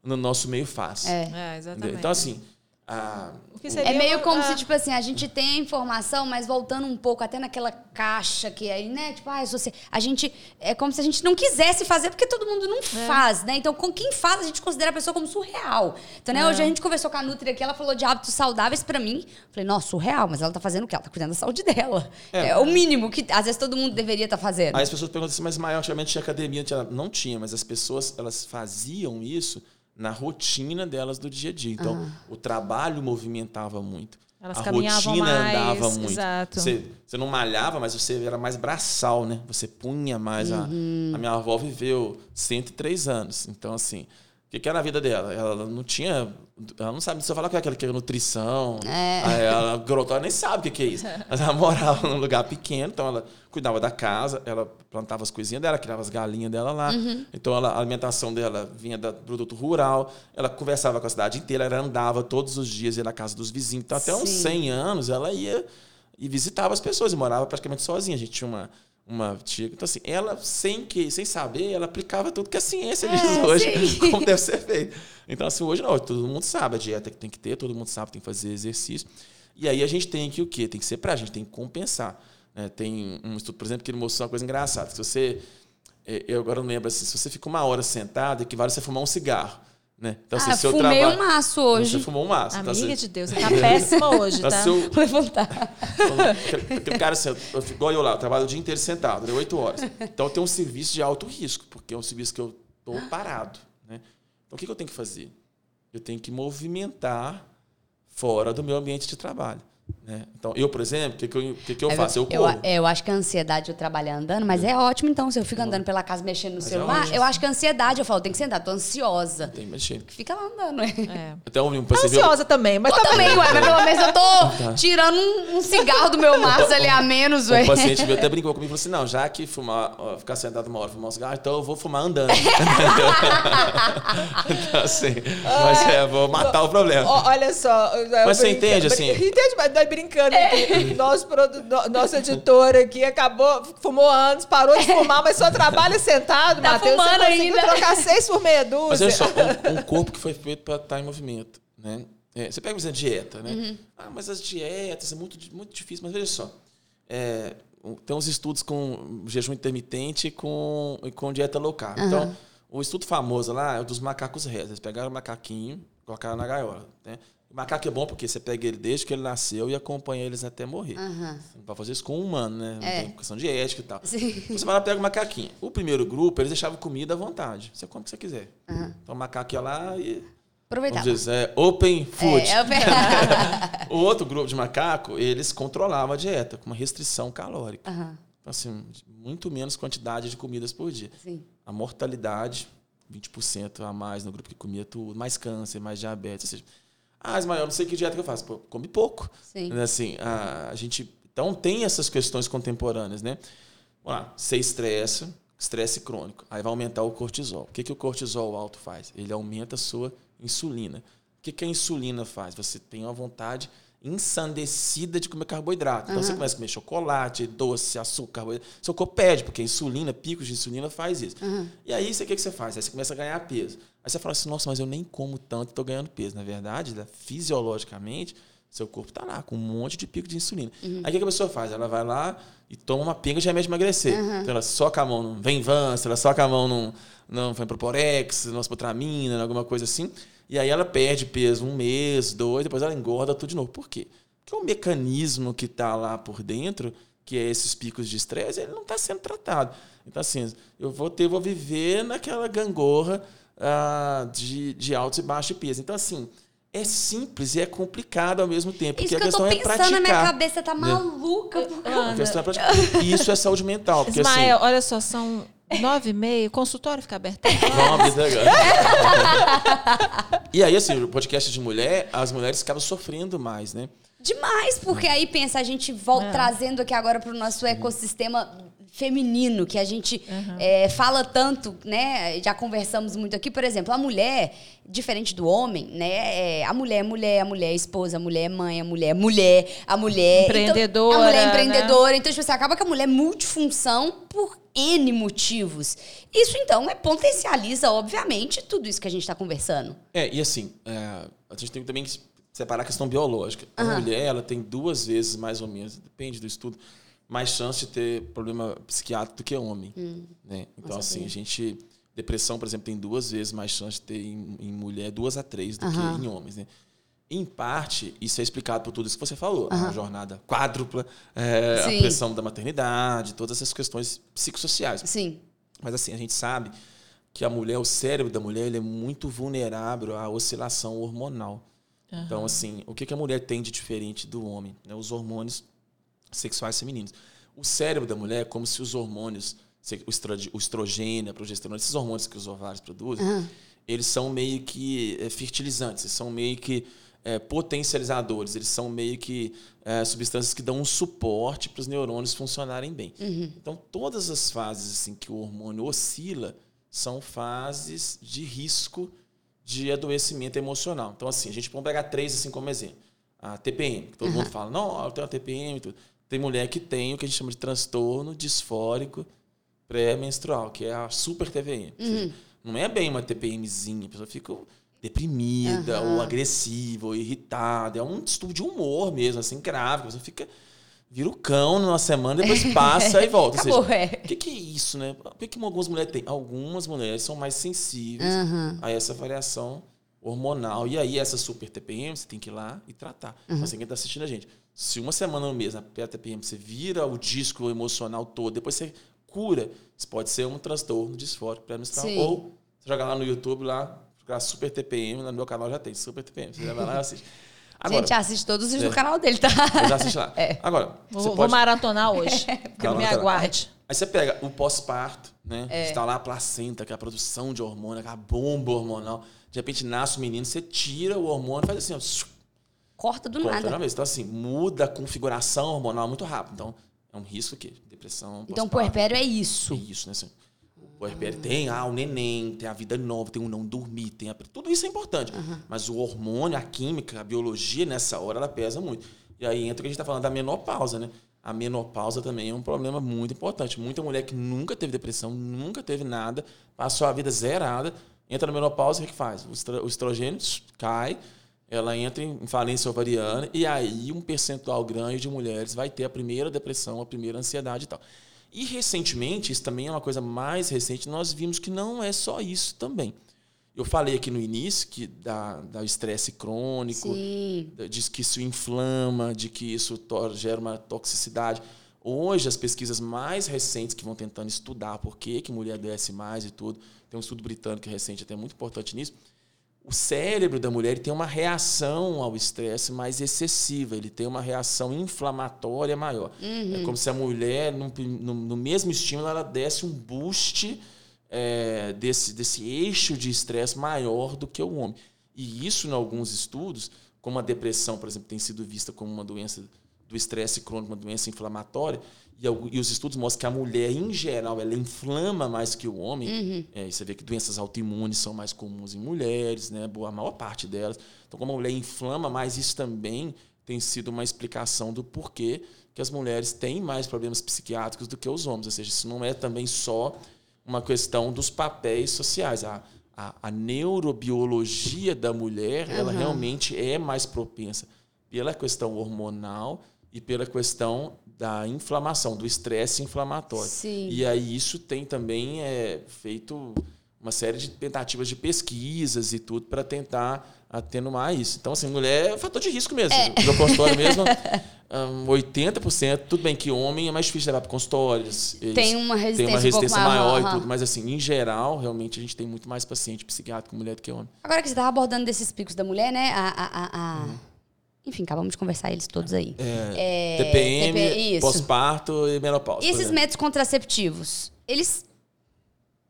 no nosso meio faz? É. É, Entendeu? exatamente. Então, assim, a- O que É meio uma- como ah, se, tipo assim, a gente tem a informação, mas voltando um pouco até naquela caixa que aí, né? Tipo, ah, se você, a gente. É como se a gente não quisesse fazer, porque todo mundo não faz, né? Então, com quem faz, a gente considera a pessoa como surreal. Então, né? Hoje a gente conversou com a Nutri aqui, ela falou de hábitos saudáveis pra mim. Falei, nossa, surreal, mas ela tá fazendo o quê? Ela tá cuidando da saúde dela. É, o mínimo que às vezes todo mundo deveria estar fazendo. Aí as pessoas perguntam assim, mas maior, antigamente tinha academia, não tinha, mas as pessoas elas faziam isso na rotina delas do dia a dia. Então, o trabalho movimentava muito. Elas a rotina mais, andava muito. exato. Você, você não malhava, mas você era mais braçal, né? Você punha mais. A, a minha avó viveu 103 anos. Então, assim, que, que era a vida dela? Ela não tinha. Ela não sabe. Se eu falar que é aquela que é nutrição. Aí ela, ela nem sabe o que, que é isso. Mas ela morava num lugar pequeno, então ela cuidava da casa, ela plantava as coisinhas dela, criava as galinhas dela lá. Então ela, a alimentação dela vinha do produto rural. Ela conversava com a cidade inteira, ela andava todos os dias, ia na casa dos vizinhos. Então, até uns Sim. 100 anos, ela ia e visitava as pessoas e morava praticamente sozinha. A gente tinha uma, uma tia. Então, assim, ela, sem, que, sem saber, ela aplicava tudo que a ciência diz É, hoje, sim. como deve ser feito. Então, assim, hoje não, todo mundo sabe a dieta que tem que ter, todo mundo sabe que tem que fazer exercício. E aí a gente tem que o quê? Tem que ser pra gente, tem que compensar. né? Tem um estudo, por exemplo, que ele mostrou uma coisa engraçada. Se você. eh, Eu agora não lembro assim, se você fica uma hora sentado, equivale a você fumar um cigarro. Né? Então, ah, seu fumei trabalho- um maço Você hoje. fumou um maço. Então, Amiga assim, de Deus, você tá péssima hoje, então, tá? levantar. tem um cara assim, eu igual eu lá, eu trabalho o dia inteiro sentado, deu oito horas. Então eu tenho um serviço de alto risco, porque é um serviço que eu estou parado. Né? Então o que, que eu tenho que fazer? Eu tenho que movimentar fora do meu ambiente de trabalho. Né? Então, eu, por exemplo, o que, que eu, que, que eu faço? Eu eu, corro. eu acho que a ansiedade eu trabalhar andando, mas é ótimo então. Se eu fico andando pela casa mexendo no Mas é celular, ótimo. eu acho que a ansiedade, eu falo, tem que sentar, tô ansiosa. Tem mexendo. Fica lá andando, né? É. Então, um, Tá viu- ansiosa também, mas Eu tá também, ué, mas pelo menos eu Tá. tô tirando um, um cigarro do meu maço ali a menos, ué. O paciente meu até brincou comigo e falou assim: não, já que fumar, ó, ficar sentado uma hora fumar um cigarro, então eu vou fumar andando. então, assim, mas é, vou matar o problema. Olha só. Mas você entende, assim? Entende, mas brincando aqui. Nosso, no- nosso editor aqui acabou, fumou anos, parou de fumar, mas só trabalha sentado, Tá Matheus. Você fumando conseguiu ainda. trocar seis por meia Mas dúzia. olha só, um, um corpo que foi feito para estar em movimento, né? É, você pega, por exemplo, dieta, né? Uhum. Ah, mas as dietas é muito, muito difícil. Mas veja só, é, tem uns estudos com jejum intermitente e com, e com dieta low carb. Então, o estudo famoso lá é o dos macacos réis. Eles pegaram o macaquinho, colocaram na gaiola, né? O macaco é bom porque você pega ele desde que ele nasceu e acompanha eles até morrer. Você não pode fazer isso com um humano, né? É. tem questão de ética e tal. Sim. Você vai lá e pega o macaquinho. O primeiro grupo, eles deixavam comida à vontade. Você come o que você quiser. Então o macaco ia lá e. Aproveitar. Vamos dizer, é, open food. É, eu... O outro grupo de macaco, eles controlavam a dieta com uma restrição calórica. Aham, Então, assim, muito menos quantidade de comidas por dia. sim. A mortalidade, 20% a mais no grupo que comia tudo, mais câncer, mais diabetes. Ou seja, ah, Ismael, não sei que dieta que eu faço. Pô, come pouco. Sim. Né, Assim, a, a gente. Então tem essas questões contemporâneas, né? Vamos lá, você estressa, estresse crônico. Aí vai aumentar o cortisol. O que, que o cortisol alto faz? Ele aumenta a sua insulina. O que, que a insulina faz? Você tem uma vontade ensandecida de comer carboidrato. Então você começa a comer chocolate, doce, açúcar, carboidrato. Seu corpo pede, porque a insulina, picos de insulina faz isso. E aí, o que, que você faz? Aí você começa a ganhar peso. Aí você fala assim, nossa, mas eu nem como tanto estou ganhando peso. Na verdade, né, fisiologicamente, seu corpo está lá com um monte de pico de insulina. Aí o que, a pessoa faz? Ela vai lá e toma uma pinga de remédio de emagrecer. Então ela soca a mão no Venvance, ela soca a mão no, no Proporex, no Ospotramina, alguma coisa assim. E aí ela perde peso um mês, dois, depois ela engorda tudo de novo. Por quê? Porque o mecanismo que está lá por dentro que é esses picos de estresse, ele não está sendo tratado. Então, assim, eu vou ter, vou viver naquela gangorra uh, de, de altos e baixos peso. Então, assim, é simples e é complicado ao mesmo tempo. Isso porque que a eu tô questão pensando é praticar. na minha cabeça, tá maluca. Né? A questão é praticar. E isso é saúde mental. Porque, Ismael, assim, olha só, são nove e meia, o consultório fica aberto. Vamos, e aí, assim, o podcast de mulher, as mulheres acabam sofrendo mais, né? Demais, porque aí pensa, a gente volta É. trazendo aqui agora para o nosso ecossistema feminino, que a gente é, fala tanto, né? Já conversamos muito aqui, por exemplo, a mulher, diferente do homem, né? é, a mulher é mulher, a mulher é esposa, a mulher é mãe, a mulher é mulher, a mulher. Empreendedora, Então, a mulher é né? empreendedora. Então, tipo assim, acaba que a mulher é multifunção por N motivos. Isso, então, é, potencializa, obviamente, tudo isso que a gente está conversando. É, e assim, é, a gente tem também que separar a questão biológica. A mulher, ela tem duas vezes, mais ou menos, depende do estudo, mais chance de ter problema psiquiátrico do que homem. Né? Então, assim, a gente... Depressão, por exemplo, tem duas vezes mais chance de ter em, em mulher, duas a três, do que em homens, né? Em parte, isso é explicado por tudo isso que você falou. A jornada quádrupla, é, a pressão da maternidade, todas essas questões psicossociais. Sim. Mas assim, a gente sabe que a mulher, o cérebro da mulher, ele é muito vulnerável à oscilação hormonal. Então, assim, o que que a mulher tem de diferente do homem? né? Os hormônios sexuais femininos. O cérebro da mulher é como se os hormônios, o estro- o estrogênio, a progesterona, esses hormônios que os ovários produzem, eles são meio que eh, fertilizantes, eles são meio que eh, potencializadores, eles são meio que eh, substâncias que dão um suporte para os neurônios funcionarem bem. Então, todas as fases assim que o hormônio oscila são fases de risco de adoecimento emocional. Então, assim, a gente pode pegar três assim como exemplo. A TPM, que todo mundo fala, não, eu tenho a TPM e tudo. Tem mulher que tem o que a gente chama de transtorno disfórico pré-menstrual, que é a super TVM. Ou seja, Não é bem uma TPMzinha, a pessoa fica deprimida, ou agressiva, ou irritada. É um distúrbio de humor mesmo, assim, grave. A pessoa fica. Vira o cão numa semana, depois passa e volta. Ou seja, Acabou, é. o que, que é isso, né? Por que, que algumas mulheres têm? Algumas mulheres são mais sensíveis a essa variação hormonal. E aí, essa super TPM, você tem que ir lá e tratar. Mas quem está assistindo a gente, se uma semana no mês, na TPM, você vira o disco emocional todo, depois você cura, isso pode ser um transtorno disfórico pré-menstrual. Ou você joga lá no YouTube, lá, jogar super TPM, no meu canal já tem, super TPM. Você vai lá e assiste. a gente assiste todos os vídeos É. do canal dele, tá? eu já assisti lá. Agora, Vou, você vou pode... maratonar hoje. Calma, me calma. aguarde. Aí você pega o pós-parto, né? Está lá a placenta, que é a produção de hormônio, aquela bomba hormonal. De repente nasce o menino, você tira o hormônio, faz assim, ó, Corta do corta nada. vez. Então, assim, muda a configuração hormonal muito rápido. Então, é um risco que depressão. Então, pós-parto. puerpério é É isso. isso, né? Assim, o puerpério tem ah, o neném, tem a vida nova, tem o não dormir, tem a... tudo isso é importante. Mas o hormônio, a química, a biologia nessa hora ela pesa muito. E aí entra o que a gente está falando da menopausa, né? A menopausa também é um problema muito importante. Muita mulher que nunca teve depressão, nunca teve nada, passou a vida zerada, entra na menopausa, o que, que faz? O estra- o estrogênio cai, ela entra em falência ovariana e aí um percentual grande de mulheres vai ter a primeira depressão, a primeira ansiedade e tal. E recentemente, isso também é uma coisa mais recente, nós vimos que não é só isso também. Eu falei aqui no início que da, da estresse crônico, Sim. diz que isso inflama, de que isso gera uma toxicidade. Hoje, as pesquisas mais recentes que vão tentando estudar por que, que mulher adoece mais e tudo, tem um estudo britânico recente até muito importante nisso, o cérebro da mulher tem uma reação ao estresse mais excessiva, ele tem uma reação inflamatória maior. É como se a mulher, no, no- no mesmo estímulo, ela desse um boost é, desse, desse eixo de estresse maior do que o homem. E isso, em alguns estudos, como a depressão, por exemplo, tem sido vista como uma doença do estresse crônico, uma doença inflamatória, e, os estudos mostram que a mulher, em geral, ela inflama mais que o homem. É, e você vê que doenças autoimunes são mais comuns em mulheres, né? A maior parte delas. Então, como a mulher inflama mais, isso também tem sido uma explicação do porquê que as mulheres têm mais problemas psiquiátricos do que os homens. Ou seja, isso não é também só uma questão dos papéis sociais. A, a, a neurobiologia da mulher, ela realmente é mais propensa pela questão hormonal e pela questão da inflamação, do estresse inflamatório. Sim. E aí isso tem também é, feito uma série de tentativas de pesquisas e tudo para tentar atenuar isso. Então, assim, mulher é fator de risco mesmo. No consultório mesmo, um, 80%, tudo bem que homem é mais difícil levar para consultórios. Tem uma resistência, uma resistência um maior maior, e tudo, mas assim, em geral, realmente a gente tem muito mais paciente psiquiátrico mulher do que homem. Agora que você estava abordando desses picos da mulher, né? A, a, a- a- Uhum. Enfim, acabamos de conversar eles todos aí. É, TPM, TP isso. pós-parto e menopausa. E esses métodos contraceptivos, eles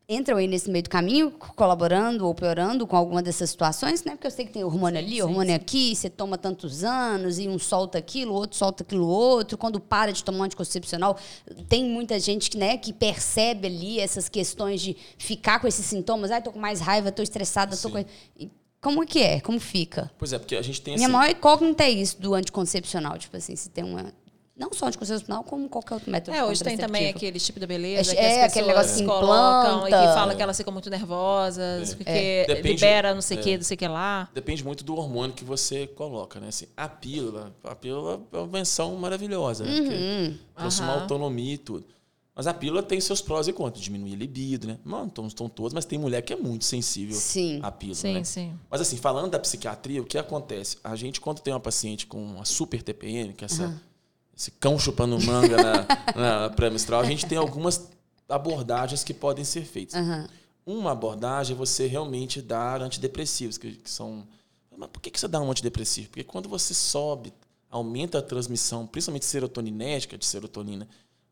entram aí nesse meio do caminho, colaborando ou piorando com alguma dessas situações, né? Porque eu sei que tem hormônio ali, hormônio aqui, você toma tantos anos, e um solta aquilo, o outro solta aquilo outro. Quando para de tomar um anticoncepcional, tem muita gente que, né, que percebe ali essas questões de ficar com esses sintomas. Ai, tô com mais raiva, tô estressada, tô Sim. com... E Como que é? Como fica? Pois é, porque a gente tem Minha assim, maior incógnita é isso do anticoncepcional. Tipo assim, se tem uma... Não só anticoncepcional, como qualquer outro método É, hoje tem também aquele tipo da beleza É, que as é, aquele negócio que colocam e que fala que elas ficam muito nervosas, porque É. Depende- libera não sei o é. que, não sei o que lá. Depende muito do hormônio que você coloca, né? Assim, a pílula, a pílula é uma invenção maravilhosa, né? Porque trouxe uma autonomia e tudo. Mas a pílula tem seus prós e contras, diminui a libido, né? Não estão, estão todos, mas tem mulher que é muito sensível Sim. à pílula, Sim, né? sim. Mas assim, falando da psiquiatria, o que acontece? A gente, quando tem uma paciente com uma super TPM, que é essa, esse cão chupando manga na, na pré-menstrual, a gente tem algumas abordagens que podem ser feitas. Aham. Uma abordagem é você realmente dar antidepressivos, que, que são. Mas por que, que você dá um antidepressivo? Porque quando você sobe, aumenta a transmissão, principalmente serotoninética de serotonina,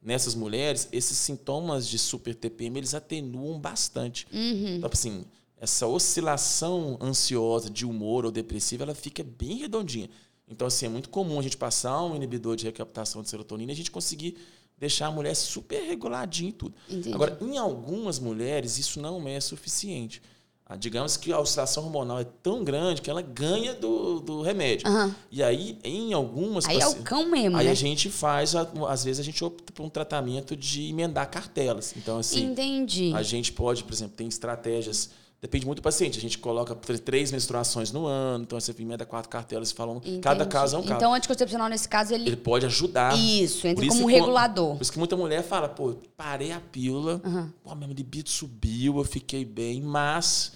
nessas mulheres, esses sintomas de super TPM eles atenuam bastante. Então, assim, essa oscilação ansiosa de humor ou depressiva, ela fica bem redondinha. Então, assim, é muito comum a gente passar um inibidor de recaptação de serotonina e a gente conseguir deixar a mulher super reguladinha e tudo. Entendi. Agora, em algumas mulheres, isso não é suficiente. Ah, digamos que a oscilação hormonal é tão grande que ela ganha do, do remédio. Aham. E aí, em algumas Aí é o cão mesmo, Aí né? a gente faz, às vezes a gente opta por um tratamento de emendar cartelas. Então, assim, Entendi. a gente pode, por exemplo, tem estratégias. Depende muito do paciente. A gente coloca tr- três menstruações no ano, então você emenda quatro cartelas e falam. Cada Entendi. caso é um caso. Então, o anticoncepcional, nesse caso, ele... Ele pode ajudar. Isso, entra Por como um regulador. Por isso que muita mulher fala, pô, parei a pílula, Uhum. pô, meu libido subiu, eu fiquei bem, mas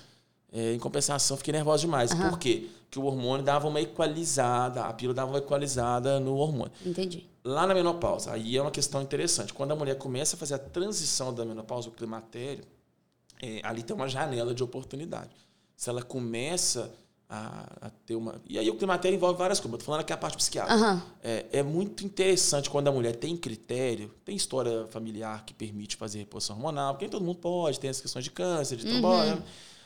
é, em compensação fiquei nervosa demais. Por quê? Porque o hormônio dava uma equalizada, a pílula dava uma equalizada no hormônio. Entendi. Lá na menopausa, aí é uma questão interessante. Quando a mulher começa a fazer a transição da menopausa, o climatério, é, ali tem uma janela de oportunidade. Se ela começa a, a ter uma. E aí o climatério envolve várias coisas. Eu tô falando aqui a parte psiquiátrica. Aham. É, é muito interessante quando a mulher tem critério, tem história familiar que permite fazer reposição hormonal, porque nem todo mundo pode, tem as questões de câncer, de trombose. né?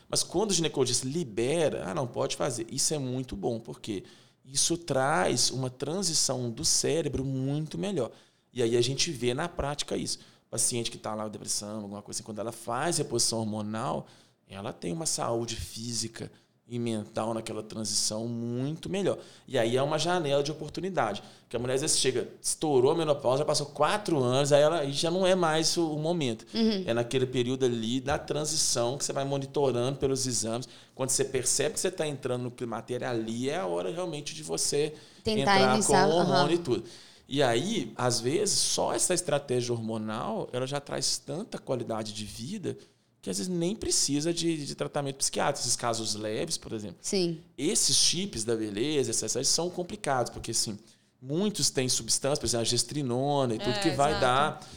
Mas quando o ginecologista libera, ah, não, pode fazer. Isso é muito bom, porque isso traz uma transição do cérebro muito melhor. E aí a gente vê na prática isso. Paciente que está lá com depressão, alguma coisa assim, quando ela faz reposição hormonal, ela tem uma saúde física e mental naquela transição muito melhor. E aí é uma janela de oportunidade. Que a mulher às vezes chega, estourou a menopausa, já passou quatro anos, aí ela já não é mais o, momento. É naquele período ali da transição que você vai monitorando pelos exames. Quando você percebe que você está entrando no climatério, ali é a hora realmente de você Tentar entrar iniciar, com o hormônio aham. e tudo. E aí, às vezes, só essa estratégia hormonal, ela já traz tanta qualidade de vida que às vezes nem precisa de, de tratamento psiquiátrico. Esses casos leves, por exemplo. Sim. Esses chips da beleza, essas são complicados, porque assim, muitos têm substâncias, por exemplo, a gestrinona e tudo, É, que vai exato. dar,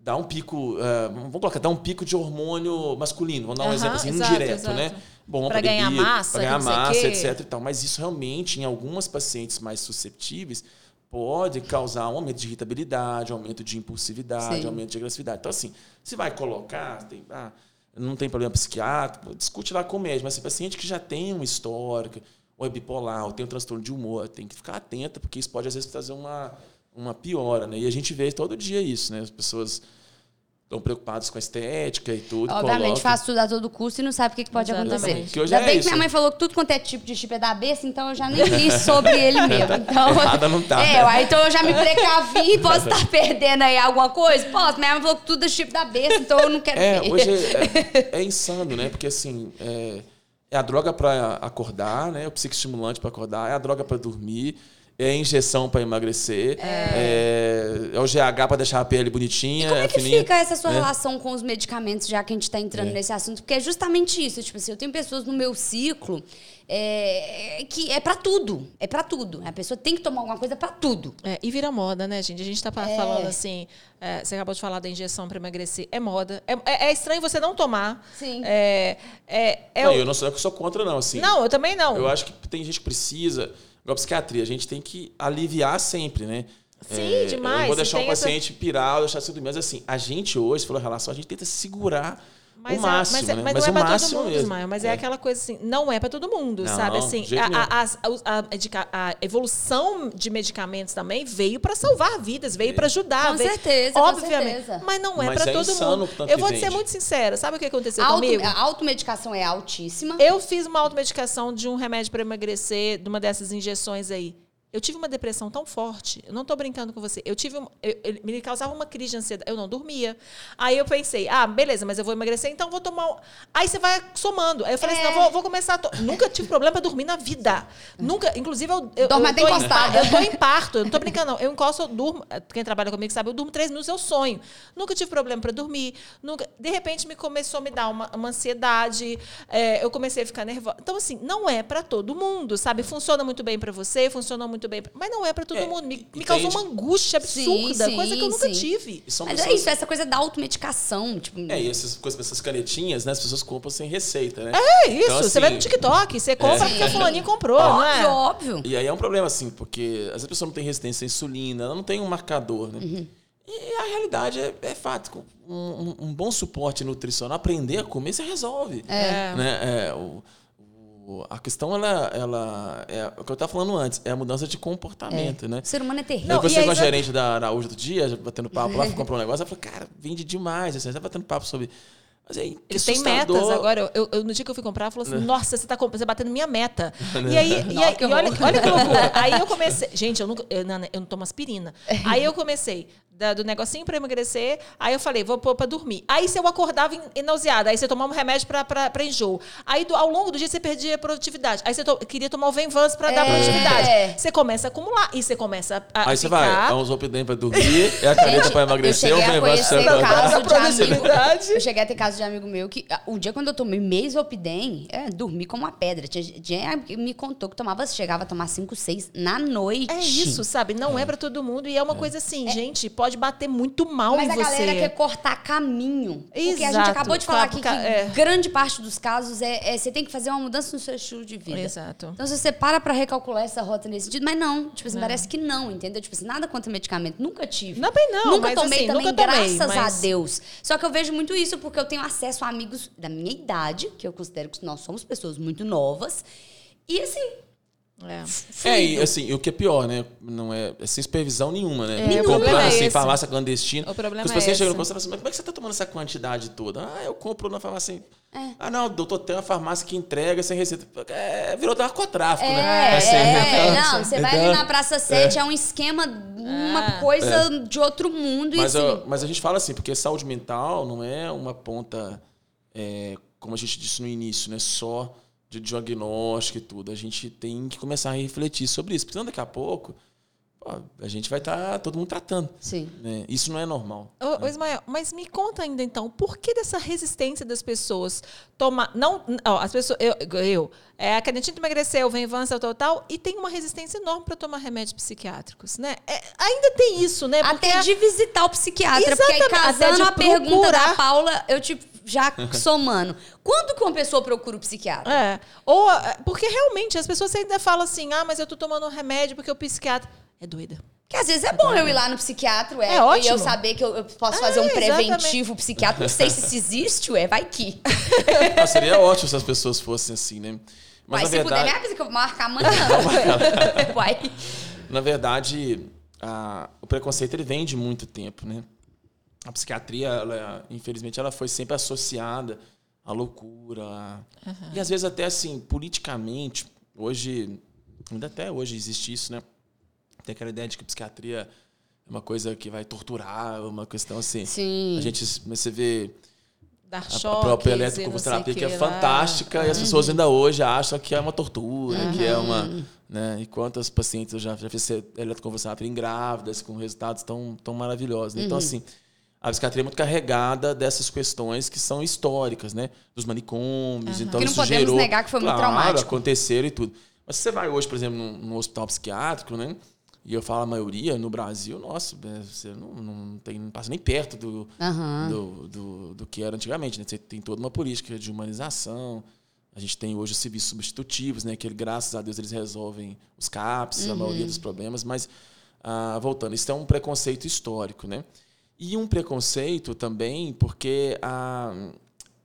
dar um pico, eh, vamos colocar, dar um pico de hormônio masculino, vamos dar um exemplo assim, exato, indireto, exato. né? Bom Pra ganhar massa, pra ganhar massa, etc e tal. Mas isso realmente, em algumas pacientes mais susceptíveis, pode causar um aumento de irritabilidade, aumento de impulsividade, Sim. aumento de agressividade. Então, assim, se vai colocar, tem, ah, não tem problema psiquiátrico, discute lá com o médico. Mas se paciente que já tem um histórico, ou é bipolar, ou tem um transtorno de humor, tem que ficar atenta, porque isso pode, às vezes, trazer uma, uma piora. Né? E a gente vê todo dia isso, né? As pessoas estão preocupadas com a estética e tudo. Obviamente, colocam- faz tudo a todo custo e não sabe o que, que pode Exatamente. acontecer. Que hoje Ainda é bem que isso. minha mãe falou que tudo quanto é tipo de chip é da besta, então eu já nem li sobre ele mesmo. Então, Errada não tá. É, então eu já me precavi, posso estar perdendo aí alguma coisa? Posso, minha mãe falou que tudo é chip da besta, então eu não quero É, ver. hoje é, é insano, né? Porque assim, é, é a droga para acordar, né? O psicoestimulante para acordar, é a droga para dormir, é injeção para emagrecer, é... é o GH para deixar a pele bonitinha. Como é que fininha, fica essa sua né? relação com os medicamentos, já que a gente está entrando É. nesse assunto? Porque é justamente isso. Tipo assim, eu tenho pessoas no meu ciclo é, que é para tudo. É para tudo. A pessoa tem que tomar alguma coisa para tudo. É, e vira moda, né, gente? A gente tá pa- falando assim, é, você acabou de falar da injeção para emagrecer. É moda. É, é- é estranho você não tomar. Sim. É, é, é Não, o- eu não sou, eu sou contra, não. Assim, não, eu também não. Eu acho que tem gente que precisa. Igual a psiquiatria, a gente tem que aliviar sempre, né? Sim, demais, Eu não vou deixar o tem essa- paciente pirar, deixar assim, mas assim, a gente hoje, falou relação, a gente tenta segurar Mas, o é- máximo, mas, é- né? mas Mas não é o para todo máximo mundo, mesmo. Ismael. Mas é. aquela coisa assim, não é para todo mundo, Não, sabe? Assim, a, a- a- a evolução de medicamentos também veio para salvar vidas, veio para ajudar. Com veio- certeza, com obviamente. certeza. Mas não é para é todo insano mundo. tanto Eu vou te ser muito sincera. Sabe o que aconteceu Auto, comigo? a automedicação é altíssima. Eu fiz uma automedicação de um remédio para emagrecer, de uma dessas injeções aí. Eu tive uma depressão tão forte, eu não tô brincando com você. Eu tive, um- eu- eu- me causava uma crise de ansiedade, eu não dormia. Aí eu pensei, ah, beleza, mas eu vou emagrecer, então vou tomar. um- Aí você vai somando. Aí eu falei É. assim, não, vou, vou começar. A to... Nunca tive problema para dormir na vida. Nunca, inclusive eu, eu, Dorme eu tô em encostada. Eu tô em parto, eu não tô brincando, não. Eu encosto, eu durmo. Quem trabalha comigo sabe, eu durmo três minutos, eu sonho. Nunca tive problema para dormir. Nunca, de repente me começou a me dar uma, uma ansiedade. é, eu comecei a ficar nervosa. Então, assim, não é para todo mundo, sabe? Funciona muito bem para você, funciona muito bem. pra- Mas não é para todo É, mundo. Me, me causou uma angústia absurda, Sim, coisa que eu nunca sim. tive. São Mas é pessoas- isso, essa coisa da automedicação. Tipo, É, e essas coisas, essas canetinhas, né? As pessoas compram sem receita, né? É isso, Então, você vê assim, no TikTok, você compra É. porque a fulaninha comprou, não é? óbvio, óbvio. E aí é um problema, assim, porque às vezes a pessoa não tem resistência à insulina, ela não tem um marcador, né? Uhum. E a realidade é, é fato. Um, um- um bom suporte nutricional, aprender a comer, você resolve. É. Né? É, o- a questão, ela, ela é o que eu estava falando antes, é a mudança de comportamento, né? O ser humano é terrível. Eu conversei com a gerente da Araújo outro dia, batendo papo lá, fui comprar um negócio, ela falou, cara, vende demais, assim, você tá batendo papo sobre... Mas aí, Eles têm metas agora. Eu, eu- no dia que eu fui comprar, ela falou assim: Nossa, você tá, você batendo minha meta. E aí, e aí e olha, olha que loucura. Aí eu comecei. Gente, eu, nunca, eu, não, eu não tomo aspirina. Aí eu comecei. Da- do negocinho pra emagrecer, aí eu falei, vou pôr pra dormir. Aí se eu acordava nauseada, aí você tomava um remédio pra enjoo. Aí do- ao longo do dia você perdia a produtividade. Aí você to- queria tomar o Venvance pra dar É. produtividade. Você começa a acumular e você começa a, Aí você ficar... vai, é um Zolpidem pra dormir, é a caneta pra emagrecer, eu é um cheguei a Venvance conhecer pra caso de amigo. produtividade. Eu cheguei a ter caso de amigo meu que ah, o dia quando eu tomei Mesopidem, é, dormi como uma pedra. Tinha, tinha- me contou que tomava, chegava a tomar 5, 6 na noite. É isso, sabe? Não é pra todo mundo. E é uma coisa assim, gente, pode bater muito mal Mas em a você. galera quer cortar caminho. Porque a gente Exato. acabou de falar aqui que é. grande parte dos casos é, é você tem que fazer uma mudança no seu estilo de vida. Exato. Então, se você para pra recalcular essa rota nesse sentido, mas não, tipo assim, parece que não, entendeu? Tipo assim, nada contra medicamento, nunca tive. Não, bem não, Nunca mas tomei assim, também, nunca tomei, graças mas- a Deus. Só que eu vejo muito isso porque eu tenho acesso a amigos da minha idade, que eu considero que nós somos pessoas muito novas. E assim, É. É, e assim, o que é pior, né? Não é, é sem supervisão nenhuma, né? É, Comprando problema é assim, esse. farmácia clandestina. O problema Porque é os pacientes chegam esse. no consultório e falam assim, mas como é que você tá tomando essa quantidade toda? Ah, eu compro na farmácia. Ah, não, doutor, tem uma farmácia que entrega sem receita. É, virou narcotráfico, É, né? Assim, é, então- não, você vai ali então- na Praça 7, é, um esquema, uma coisa de outro mundo. Mas, e assim, eu- mas a gente fala assim, porque saúde mental não é uma ponta, é, como a gente disse no início, né? Só de diagnóstico e tudo. A gente tem que começar a refletir sobre isso. Porque daqui a pouco a gente vai estar todo mundo tratando. Sim. né? Isso não é normal. Ô, ô, Ismael, mas me conta ainda então, por que dessa resistência das pessoas tomar. Não, ó, as pessoas. Eu, eu é, a canetinha de emagrecer, o Venvança, tal, tal, e tem uma resistência enorme para tomar remédios psiquiátricos, né? É, ainda tem isso, né? Porque Até de visitar o psiquiatra. Porque aí, Exatamente, até casando de a pergunta procurar. da Paula, eu te já somando. Quando que uma pessoa procura o psiquiatra? É. Ou, é, porque realmente as pessoas ainda falam assim: ah, mas eu tô tomando um remédio porque o psiquiatra. É doida. Porque às vezes é bom eu ir lá no psiquiatra, ué, É e ótimo. eu saber que eu, eu posso fazer É, um exatamente. preventivo psiquiatra. Não sei se isso existe, ué, vai que. Ah, seria ótimo se as pessoas fossem assim, né? Mas Mas na se puder, me verdade, avisa que eu vou marcar amanhã. Uai. na verdade a- o preconceito ele vem de muito tempo, né? A psiquiatria, ela, infelizmente, ela foi sempre associada à loucura. a- E às vezes até assim, politicamente, hoje, ainda até hoje existe isso, né? Tem aquela ideia de que psiquiatria é uma coisa que vai torturar, uma questão assim. Sim. A gente, você vê Dar a choques própria não sei eletroconvulsoterapia, que é fantástica, e as pessoas ainda hoje acham que é uma tortura, que é uma. Né? E quantas pacientes eu já, já fiz eletroconvulsoterapia em grávidas, com resultados tão, tão maravilhosos. né? Então, assim, a psiquiatria é muito carregada dessas questões que são históricas, né? Dos manicômios. Então, Que não isso podemos gerou, negar que foi muito claro, traumático. aconteceram e tudo. Mas se você vai hoje, por exemplo, num, num hospital psiquiátrico, né? E eu falo a maioria, no Brasil, nossa, é, você não, não, tem, não passa nem perto do, Aham. do, do, do que era antigamente. Né? Você tem toda uma política de humanização. A gente tem hoje os serviços substitutivos, né? que graças a Deus eles resolvem os CAPs, a maioria dos problemas. Mas, ah, voltando, isso é um preconceito histórico. Né? E um preconceito também porque ah,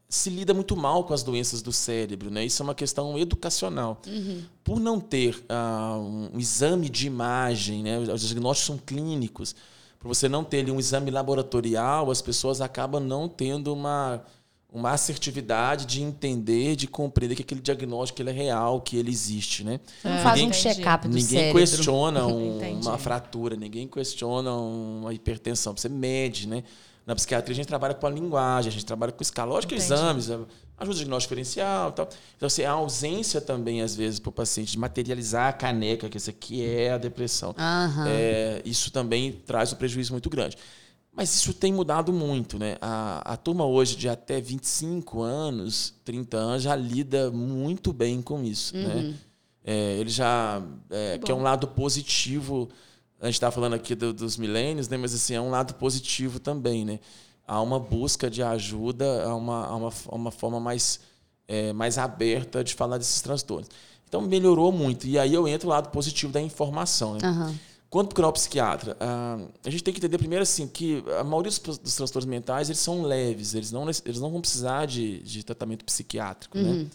se lida muito mal com as doenças do cérebro. Né? Isso é uma questão educacional. Por não ter ah, um exame de imagem, né? os diagnósticos são clínicos, por você não ter ali um exame laboratorial, as pessoas acabam não tendo uma, uma assertividade de entender, de compreender que aquele diagnóstico ele é real, que ele existe. Né? Não faz um check-up do Ninguém cérebro. questiona um- uma fratura, ninguém questiona uma hipertensão. Você mede, né? Na psiquiatria a gente trabalha com a linguagem, a gente trabalha com escala, lógico, Entendi. exames, ajuda o diagnóstico diferencial e tal. Então, assim, a ausência também, às vezes, para o paciente de materializar a caneca, que isso aqui é a depressão. Aham. É, isso também traz um prejuízo muito grande. Mas isso tem mudado muito, né? A, a turma hoje de até 25 anos, 30 anos, já lida muito bem com isso, né? É, ele já é, que é um lado positivo. A gente está falando aqui do- dos milênios, né? Mas assim é um lado positivo também, né? Há uma busca de ajuda, há uma, há uma, uma forma mais é, mais aberta de falar desses transtornos. Então melhorou muito. E aí eu entro no lado positivo da informação, né? Aham. Quanto para o psiquiatra, ah, a gente tem que entender primeiro assim que a maioria dos, dos transtornos mentais eles são leves, eles não, eles não vão precisar de, de tratamento psiquiátrico. Né?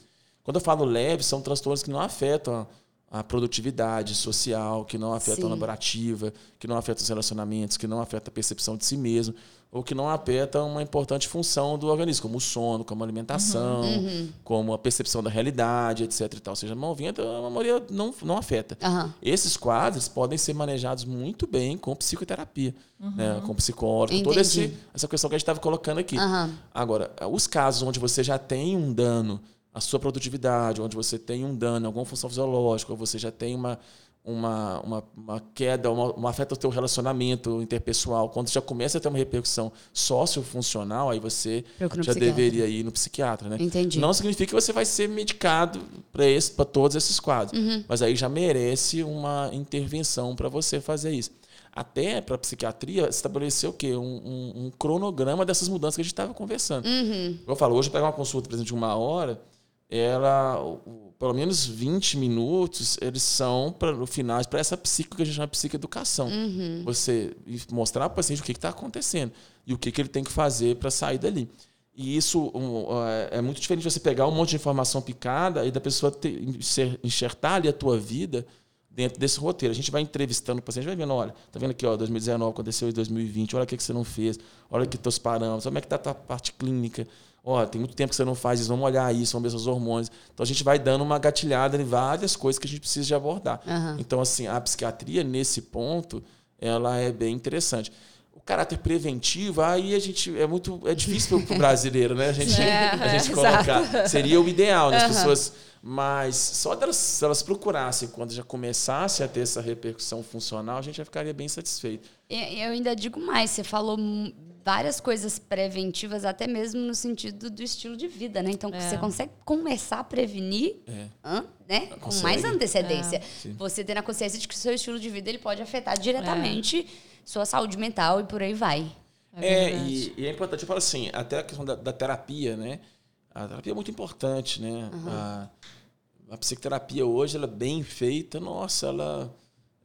Quando eu falo leve, são transtornos que não afetam a, produtividade social, que não afetam Sim. a laborativa, que não afetam os relacionamentos, que não afetam a percepção de si mesmo, ou que não afetam uma importante função do organismo, como o sono, como a alimentação, como a percepção da realidade, etc. E tal. Ou seja, a movimento, a maioria não, não afeta. Aham. Esses quadros podem ser manejados muito bem com psicoterapia, né? com psicólogo, com toda esse, essa questão que a gente estava colocando aqui. Agora, os casos onde você já tem um dano à sua produtividade, onde você tem um dano alguma função fisiológica, ou você já tem uma, uma, uma, uma queda, uma, uma afeta o teu relacionamento interpessoal, quando já começa a ter uma repercussão sociofuncional, aí você já psiquiatra. deveria ir no psiquiatra, né? Entendi. Não significa que você vai ser medicado para todos esses quadros, Uhum. mas aí já merece uma intervenção para você fazer isso. Até para a psiquiatria estabelecer o quê? Um, um- um cronograma dessas mudanças que a gente estava conversando. Uhum. Eu falo, hoje eu pego uma consulta, por exemplo, de uma hora, ela, pelo menos 20 minutos, eles são para no final para essa psico que a gente chama de psicoeducação. Uhum. Você mostrar para o paciente o que está acontecendo e o que, que ele tem que fazer para sair dali. E isso um, é- é muito diferente de você pegar um monte de informação picada e da pessoa ter, enxer- enxertar ali a tua vida dentro desse roteiro. A gente vai entrevistando o paciente, vai vendo, olha, tá vendo aqui, ó, 2019 aconteceu em 2020, olha o que, que você não fez, olha aqui teus parâmetros, como é que tá a tua parte clínica, ó, tem muito tempo que você não faz isso, vamos olhar isso, vamos ver seus hormônios. Então a gente vai dando uma gatilhada em várias coisas que a gente precisa de abordar. Aham. Então, assim, a psiquiatria, nesse ponto, ela é bem interessante. O caráter preventivo, aí a gente. É muito. É difícil para o brasileiro, né? A gente, É, a gente é, colocar. Seria o ideal, né? As pessoas. Mas só delas, se elas procurassem, quando já começasse a ter essa repercussão funcional, a gente já ficaria bem satisfeito. Eu ainda digo mais, você falou várias coisas preventivas, até mesmo no sentido do estilo de vida, né? Então, você consegue começar a prevenir, É. hã, né? Com mais antecedência. Sim. Você ter a consciência de que o seu estilo de vida ele pode afetar diretamente sua saúde mental e por aí vai. É, verdade. e, e é importante, eu falo assim, até a questão da, da terapia, né? A terapia é muito importante, né? A, a psicoterapia hoje, ela é bem feita, nossa, ela,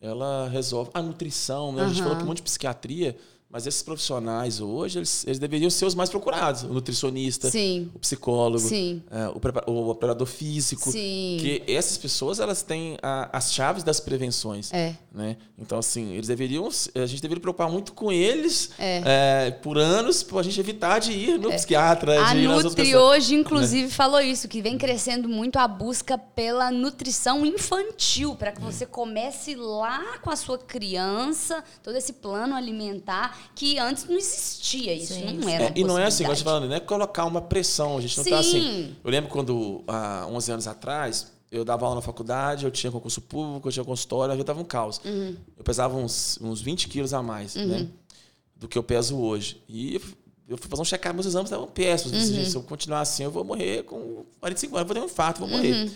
ela resolve. A nutrição, né? A gente Aham. falou aqui um monte de psiquiatria, mas esses profissionais hoje, eles, eles deveriam ser os mais procurados. O nutricionista, Sim. o psicólogo, Sim. é, o, o operador físico. Sim. Que essas pessoas, elas têm a- as chaves das prevenções. É. Né? Então, assim, eles deveriam. A gente deveria preocupar muito com eles É. é, por anos, para a gente evitar de ir no psiquiatra, A Nutri hoje, inclusive, falou isso, que vem crescendo muito a busca pela nutrição infantil, para que você comece lá com a sua criança, todo esse plano alimentar, que antes não existia isso, Sim, não era É, e não é assim, como possibilidade. você falando, não é colocar uma pressão. A gente não tá Sim. assim. Eu lembro quando, há 11 anos atrás, eu dava aula na faculdade, eu tinha concurso público, eu tinha consultório, eu tava um caos. Uhum. Eu pesava uns, uns 20 quilos a mais, né? Do que eu peso hoje. E eu, eu fui fazer um check-up, meus exames estavam péssimos. Eu disse, Uhum. "Gente, Se eu continuar assim, eu vou morrer com 45 anos, eu vou ter um infarto, vou morrer. Uhum.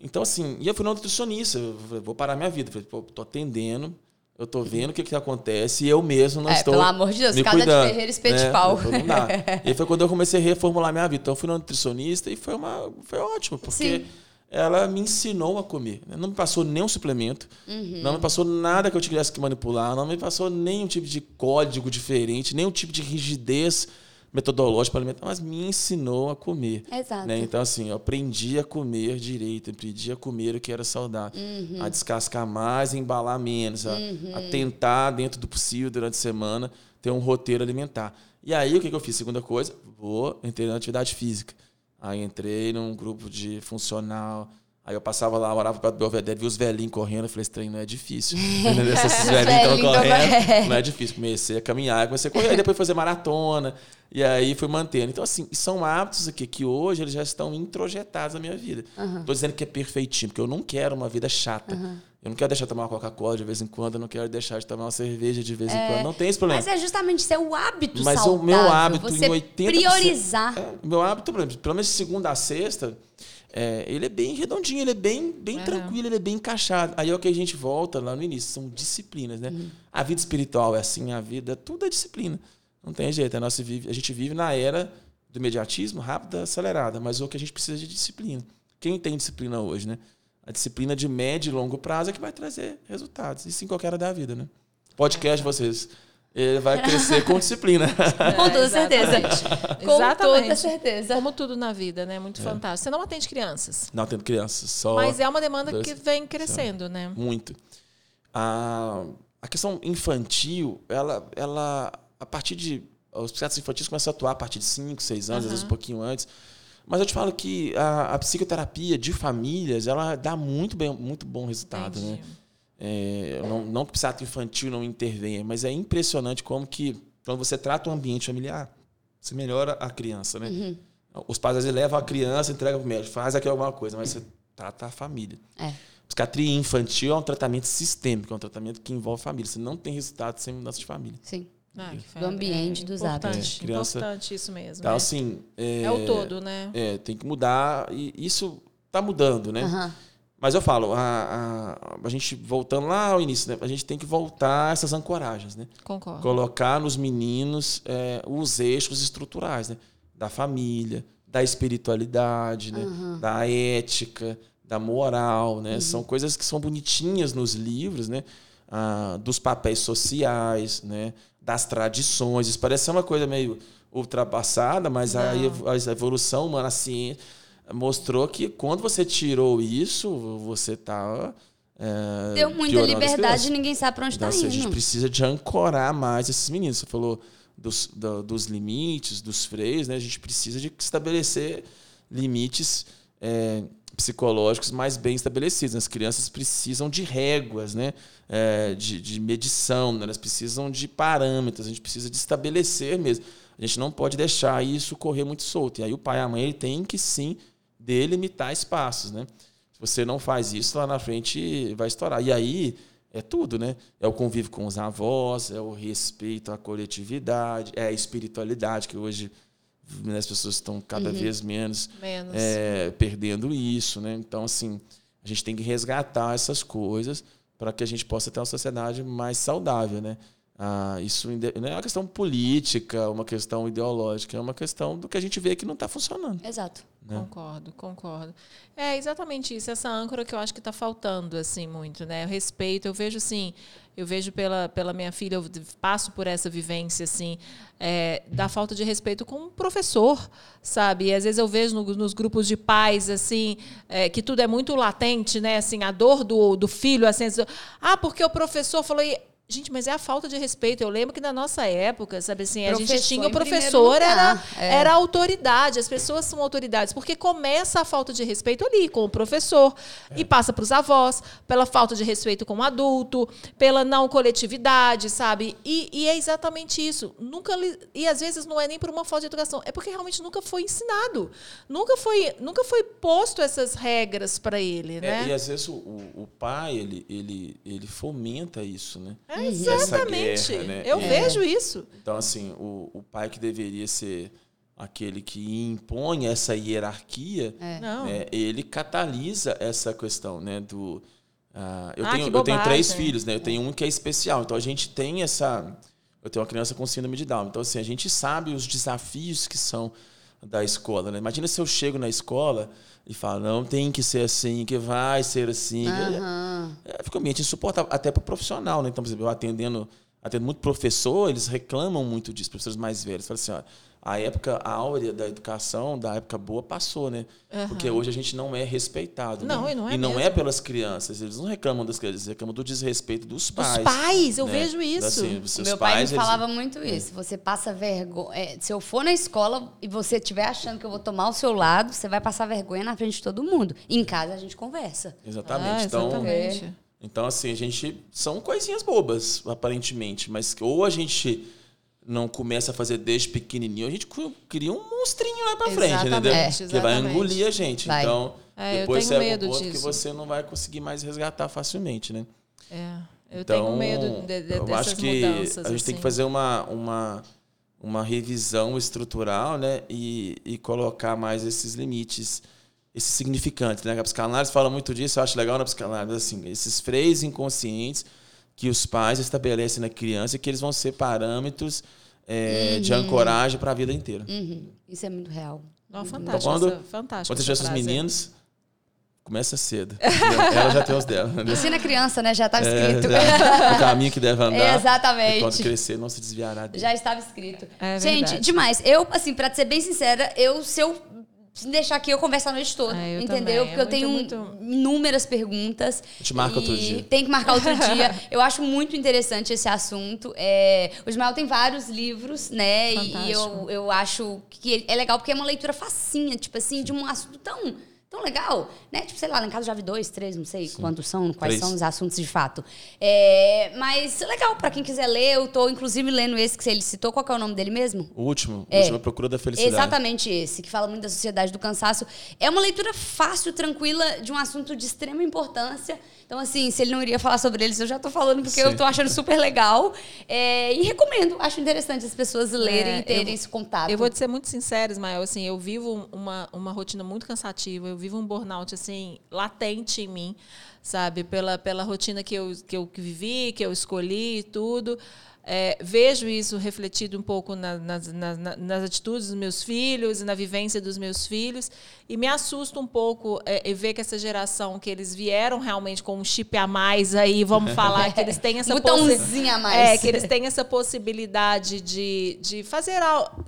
Então, assim, e eu fui no nutricionista, eu falei, vou parar minha vida. Eu Falei, pô, tô atendendo, eu tô vendo o que que acontece e eu mesmo não É, estou pelo amor de Deus, cada de cuidando, Ferreira, de né? pau. Não dá. E foi quando eu comecei a reformular minha vida. Então, eu fui no nutricionista e foi, uma, foi ótimo, porque Sim. ela me ensinou a comer. né? Não me passou nenhum suplemento, Uhum. não me passou nada que eu tivesse que manipular, não me passou nenhum tipo de código diferente, nenhum tipo de rigidez metodológica para alimentar, mas me ensinou a comer. Exato. né? Então, assim, eu aprendi a comer direito, aprendi a comer o que era saudável, Uhum. a descascar mais, a embalar menos, a, a tentar, dentro do possível, durante a semana, ter um roteiro alimentar. E aí, o que, que eu fiz? Segunda coisa, vou, entrei na atividade física. Aí entrei num grupo de funcional. Aí eu passava lá, morava perto do Belvedere, vi os velhinhos correndo. Eu falei, esse trem não é difícil. Esses velhinhos estão tão correndo. correndo. Não é difícil. Comecei a caminhar, comecei a correr. Aí depois fazer maratona. E aí fui mantendo. Então, assim, são hábitos aqui que hoje eles já estão introjetados na minha vida. Não tô dizendo que é perfeitinho, porque eu não quero uma vida chata. Eu não quero deixar de tomar uma Coca-Cola de vez em quando, eu não quero deixar de tomar uma cerveja de vez em quando. Não tem esse problema. Mas é justamente ser o hábito Mas saudável. o meu hábito em 80%. priorizar. É, meu hábito, por exemplo, pelo menos de segunda a sexta, é, ele é bem redondinho, ele é bem, bem Aham. tranquilo, ele é bem encaixado. Aí é o que a gente volta lá no início, são disciplinas, né? Uhum. A vida espiritual é assim, a vida, tudo é disciplina. Não tem jeito, a, nossa a gente vive na era do imediatismo, rápida, acelerada, mas o que a gente precisa é de disciplina. Quem tem disciplina hoje, né? A disciplina de médio e longo prazo é que vai trazer resultados. Isso em qualquer área da vida, né? Podcast, vocês. Ele vai crescer com disciplina. Com toda certeza. exatamente. Com toda Exatamente. certeza. Como tudo na vida, né? Muito fantástico. Você não atende crianças. Não tendo crianças, só Mas é uma demanda dois- que vem crescendo, né? muito. A, a questão infantil, ela, ela, a partir de. Os psiquiatras infantis começam a atuar a partir de 5, 6 anos, às vezes um pouquinho antes. Mas eu te falo que a, a psicoterapia de famílias, ela dá muito, bem, muito bom resultado, né? É, não, não que o psiquiatra infantil não intervenha, mas é impressionante como que, quando você trata o ambiente familiar, você melhora a criança, né? Os pais às vezes levam a criança, entregam para o médico, faz aqui alguma coisa, mas você trata a família. É. Psiquiatria infantil é um tratamento sistêmico, é um tratamento que envolve família. Você não tem resultado sem mudança de família. Sim. Ah, que Do ambiente, dos importante, hábitos. É, criança- Importante isso mesmo. Então, né? assim. É, É o todo, né? É, tem que mudar. E isso está mudando, né? Aham. Mas eu falo, a, a, a gente voltando lá ao início, né? a gente tem que voltar a essas ancoragens, né? Concordo. Colocar nos meninos é, os eixos estruturais, né? Da família, da espiritualidade, né? Da ética, da moral, né? São coisas que são bonitinhas nos livros, né? Ah, dos papéis sociais, né? Das tradições. Isso parece ser uma coisa meio ultrapassada, mas a, a evolução humana, a ciência, mostrou que quando você tirou isso, você está Deu muita liberdade e ninguém sabe pra onde então, tá assim, a gente indo. precisa de ancorar mais esses meninos. Você falou dos, da- dos limites, dos freios, né? A gente precisa de estabelecer limites é, psicológicos mais bem estabelecidos. As crianças precisam de réguas, né? É, de, de medição, né? elas precisam de parâmetros, a gente precisa de estabelecer mesmo. A gente não pode deixar isso correr muito solto. E aí o pai e a mãe ele tem que sim delimitar espaços, né? Se você não faz isso, lá na frente vai estourar. E aí é tudo, né? É o convívio com os avós, é o respeito à coletividade, é a espiritualidade, que hoje né, as pessoas estão cada vez menos Menos. é, perdendo isso, né? Então, assim, a gente tem que resgatar essas coisas para que a gente possa ter uma sociedade mais saudável, né? Ah, isso não é uma questão política, uma questão ideológica, é uma questão do que a gente vê que não está funcionando. Exato. né? Concordo, concordo. É exatamente isso, essa âncora que eu acho que está faltando assim muito, né? O respeito, eu vejo assim, eu vejo pela, pela minha filha, eu passo por essa vivência assim, é, da falta de respeito com um professor, sabe? E às vezes eu vejo no- nos grupos de pais assim, é, que tudo é muito latente, né? Assim, a dor do, do filho, assim, ah, porque o professor falou e Gente, mas é a falta de respeito. Eu lembro que na nossa época, sabe assim, a gente Professor tinha o professor, era, é. era autoridade. As pessoas são autoridades, porque começa a falta de respeito ali com o professor e passa para os avós, pela falta de respeito com o adulto, pela não coletividade, sabe? E, e é exatamente isso. Nunca li- e às vezes não é nem por uma falta de educação, é porque realmente nunca foi ensinado, nunca foi, nunca foi posto essas regras para ele, É, né? e às vezes o, o- o pai, ele, ele, ele fomenta isso, né? É, Essa exatamente. guerra, né? Eu É. vejo isso. Então, assim, o, o pai que deveria ser aquele que impõe essa hierarquia, Não. né, ele catalisa essa questão, né? Do, ah, eu, Ah, tenho, eu tenho três filhos, né? Eu tenho um que é especial. Então, a gente tem essa... Eu tenho uma criança com síndrome de Down. Então, assim, a gente sabe os desafios que são da escola, né? Imagina se eu chego na escola e falo, não, tem que ser assim, que vai ser assim. Aham. É, fica um ambiente insuportável, até para o profissional, né? Então, por exemplo, eu atendendo, atendendo muito professor, eles reclamam muito disso, professores mais velhos. Falam assim, ó, a época áurea da educação, da época boa, passou, né? Porque hoje a gente não é respeitado. Não, né? e não é E não é mesmo. pelas crianças, eles não reclamam das crianças, eles reclamam do desrespeito dos pais. Dos pais, eu né? vejo isso. Assim, os seus Meu pai pais, me eles- falava muito isso. Você passa vergonha. se eu for na escola e você estiver achando que eu vou tomar o seu lado, você vai passar vergonha na frente de todo mundo. Em casa a gente conversa. Exatamente. Ah, então, exatamente. Então, assim, a gente. São coisinhas bobas, aparentemente. Mas ou a gente não começa a fazer desde pequenininho, a gente cria um monstrinho lá pra frente, entendeu? Exatamente, Que vai engolir a gente. Vai. Então, É, depois tenho chega um ponto que disso. você não vai conseguir mais resgatar facilmente, né? É, eu Então, tenho medo de, de, eu acho que mudanças. a gente tem que assim. fazer uma, uma, uma revisão estrutural, né? E, e colocar mais esses limites, esses significantes, né? A psicanálise fala muito disso, eu acho legal na psicanálise, assim, esses freios inconscientes que os pais estabelecem na criança e que eles vão ser parâmetros é, de ancoragem para a vida inteira. Uhum. Isso é muito real. Não, fantástico, Então, quando- essa, fantástico Quando você tiver seus meninos, começa cedo. Ela já tem os dela. Né? Ensina a criança, né? Já estava É, escrito. já, o caminho que deve andar. Exatamente. E quando crescer, não se desviará dele. Já estava escrito. É Gente, demais. Eu, assim, pra ser bem sincera, eu, se eu me deixar aqui, eu converso a noite toda. É, eu entendeu? também. Porque É eu tenho muito, muito- inúmeras perguntas. A gente marca e outro dia. Tem que marcar outro dia. Eu acho muito interessante esse assunto. É, o Ismael tem vários livros, né? E, e eu, Fantástico. eu acho que é legal porque é uma leitura facinha, tipo assim, de um assunto tão. Tão legal, né? Tipo, sei lá, lá em casa já vi dois, três, não sei quantos são, quais Três. são os assuntos de fato. É, mas legal, pra quem quiser ler, eu tô inclusive lendo esse que ele citou. Qual que é o nome dele mesmo? O último, É. o último é Procura da Felicidade. Exatamente esse, que fala muito da sociedade do cansaço. É uma leitura fácil, tranquila, de um assunto de extrema importância. Então, assim, se ele não iria falar sobre eles, eu já tô falando porque eu Sim. tô achando super legal. É, e recomendo, acho interessante as pessoas lerem É, e terem eu- esse contato. Eu vou te ser muito sincera, Ismael, assim, eu vivo uma, uma rotina muito cansativa, eu vivo um burnout, assim, latente em mim, sabe? Pela, pela rotina que eu, que eu vivi, que eu escolhi e tudo. É, vejo isso refletido um pouco na- nas, nas, na- nas atitudes dos meus filhos e na vivência dos meus filhos. E me assusta um pouco é, é ver que essa geração, que eles vieram realmente com um chip a mais aí, vamos falar, que eles têm essa Botãozinho a mais. É, que eles têm essa possibilidade de, de fazer al-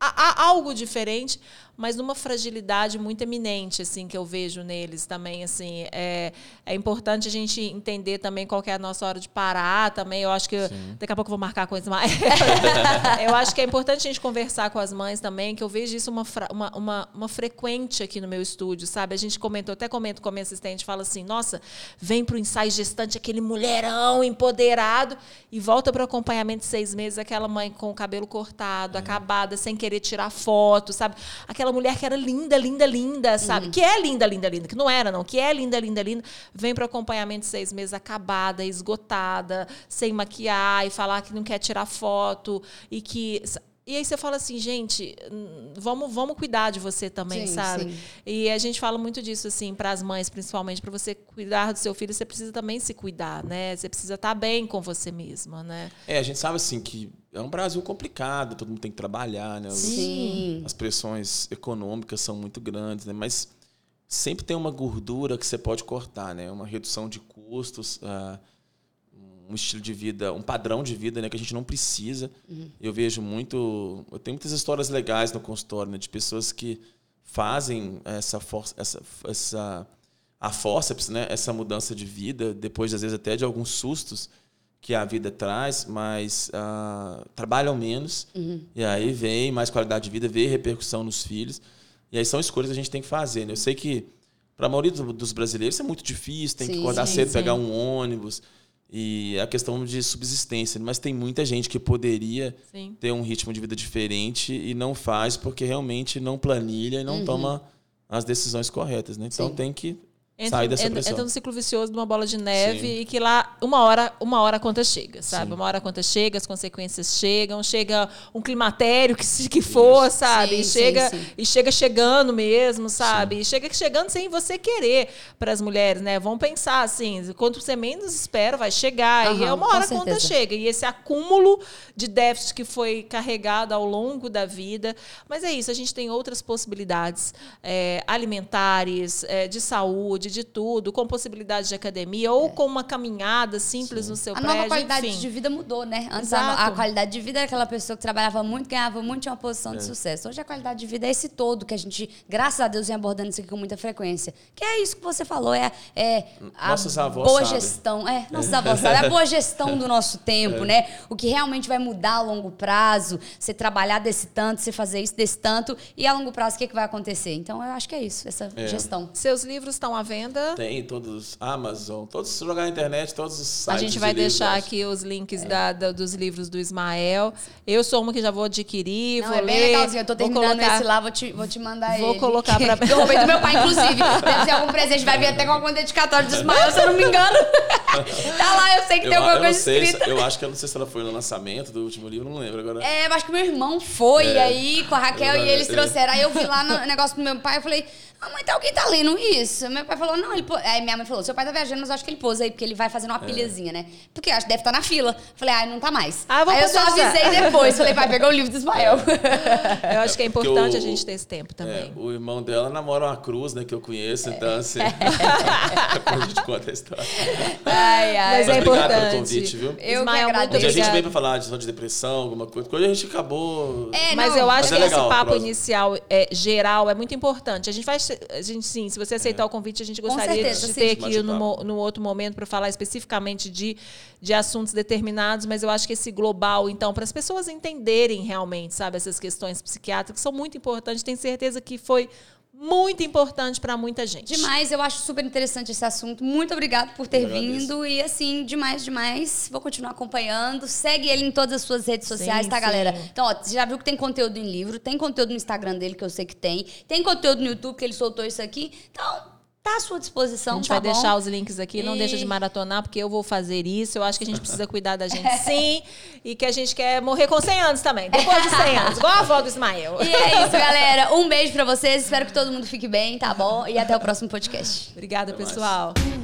a- a- algo diferente, mas numa fragilidade muito eminente, assim, que eu vejo neles também, assim. É, é importante a gente entender também qual é a nossa hora de parar também. Eu acho que daqui a pouco eu vou marcar com as mães. eu acho que é importante a gente conversar com as mães também, que eu vejo isso uma, uma, uma, uma frequente aqui no meu estúdio, sabe? A gente comentou, até comento com a minha assistente, fala assim, nossa, vem para o ensaio gestante aquele mulherão empoderado e volta para o acompanhamento de seis meses, aquela mãe com o cabelo cortado, acabada, sem querer tirar foto, sabe? Aquela mulher que era linda, linda, linda, sabe? Que é linda, linda, linda, que não era, não, que é linda, linda, linda, vem para o acompanhamento de seis meses acabada, esgotada, sem maquiar e falar que não quer tirar foto e que. E aí você fala assim, gente, hum, vamos, vamos cuidar de você também, Sim, sabe? sim. E a gente fala muito disso, assim, para as mães, principalmente, para você cuidar do seu filho, você precisa também se cuidar, né? Você precisa estar bem com você mesma, né? É, a gente sabe assim que é um Brasil complicado, todo mundo tem que trabalhar, né? Sim. As pressões econômicas são muito grandes, né? Mas sempre tem uma gordura que você pode cortar, né? Uma redução de custos, ah, um estilo de vida, um padrão de vida, né? Que a gente não precisa. Eu vejo muito, eu tenho muitas histórias legais no consultório, né? De pessoas que fazem essa força, essa, essa a forceps, né? Essa mudança de vida depois às vezes até de alguns sustos que a vida traz, mas uh, trabalham menos. Uhum. E aí vem mais qualidade de vida, vem repercussão nos filhos. E aí são escolhas que a gente tem que fazer. Né? Eu sei que para a maioria dos brasileiros isso é muito difícil, tem sim, que acordar sim, cedo, sim. pegar um ônibus. E é a questão de subsistência. Mas tem muita gente que poderia ter um ritmo de vida diferente e não faz porque realmente não planilha e não uhum. toma as decisões corretas. Né? Então tem que entra, sai dessa pressão. Entra no ciclo vicioso de uma bola de neve Sim. e que lá uma hora, uma hora a conta chega, sabe? Sim. Uma hora a conta chega, as consequências chegam, chega um climatério que, que for, Isso. sabe? Sim, e chega e chega chegando mesmo, sabe? E chega chegando sem você querer para as mulheres, né? Vão pensar assim, quanto você menos espera, vai chegar Aham, e é uma hora a conta chega. E esse acúmulo de déficit que foi carregado ao longo da vida, mas é isso, a gente tem outras possibilidades é, alimentares, é, de saúde de tudo, com possibilidade de academia ou é. com uma caminhada simples Sim. no seu a prédio. A nova qualidade enfim. de vida mudou, né? Antes a, a, qualidade de vida era aquela pessoa que trabalhava muito, ganhava muito, tinha uma posição é. de sucesso. Hoje a qualidade de vida é esse todo que a gente, graças a Deus, vem abordando isso aqui com muita frequência. Que é isso que você falou, é, é a boa sabem. gestão. É, nossos é. avós sabem, é a boa gestão do nosso tempo, é. né? O que realmente vai mudar a longo prazo, você trabalhar desse tanto, você fazer isso desse tanto, e a longo prazo o que, é que vai acontecer? Então, eu acho que é isso, essa é. gestão. Seus livros estão à venda venda? Tem, todos. Amazon, todos. Se jogar na internet, todos os sites. A gente vai de deixar livros, aqui os links é. da, da, dos livros do Ismael. Eu sou uma que já vou adquirir, Não, vou é ler. Bem legalzinho. Eu tô terminando colocar, esse lá, vou te, vou te mandar vou ele. Vou colocar pra. eu roubei do meu pai, inclusive. Deve ser algum presente, vai vir até com algum dedicatório do Ismael, se eu não me engano. tá lá, eu sei que eu, tem alguma coisa sei, escrita. Eu acho que eu não sei se ela foi no lançamento do último livro, não lembro agora. É, eu acho que meu irmão foi é. aí com a Raquel e eles trouxeram. Aí eu vi lá no negócio do meu pai, eu falei, Mamãe, tá alguém tá lendo isso? Meu pai falou, não, ele. Pô... Aí minha mãe falou, seu pai tá viajando, mas eu acho que ele pôs aí, porque ele vai fazendo uma é. pilhazinha, né? Porque eu acho que deve estar tá na fila. Falei, ah, não tá mais. Ah, eu aí eu só avisei depois. Falei, vai, pegar o livro do Ismael. Eu acho que é importante o, a gente ter esse tempo também. É, o irmão dela namora uma cruz, né, que eu conheço, então assim. Depois a gente conta a história. Ai, ai. Mas, mas é importante. pelo convite, viu? Eu Ismael, que agradeço. a gente veio pra falar de, de depressão, alguma coisa. Quando a gente acabou. É, mas eu acho mas que é esse papo inicial é, geral é muito importante. A gente vai. A gente, sim, se você aceitar é. o convite, a gente gostaria certeza, de ter aqui no, no outro momento para falar especificamente de, de assuntos determinados, mas eu acho que esse global, então, para as pessoas entenderem realmente, sabe, essas questões psiquiátricas são muito importantes. Tenho certeza que foi muito importante para muita gente. Demais, eu acho super interessante esse assunto. Muito obrigado por ter vindo e assim, demais, demais. Vou continuar acompanhando. Segue ele em todas as suas redes sociais, sim, tá, sim. galera? Então, ó, você já viu que tem conteúdo em livro, tem conteúdo no Instagram dele que eu sei que tem, tem conteúdo no YouTube que ele soltou isso aqui. Então, tá à sua disposição. A gente tá vai bom? deixar os links aqui, não deixa de maratonar, porque eu vou fazer isso. Eu acho que a gente precisa cuidar da gente sim. e que a gente quer morrer com 100 anos também. Depois de 100 anos, igual a avó do Ismael. E é isso, galera. Um beijo pra vocês. Espero que todo mundo fique bem, tá bom? E até o próximo podcast. Obrigada, até pessoal. Mais.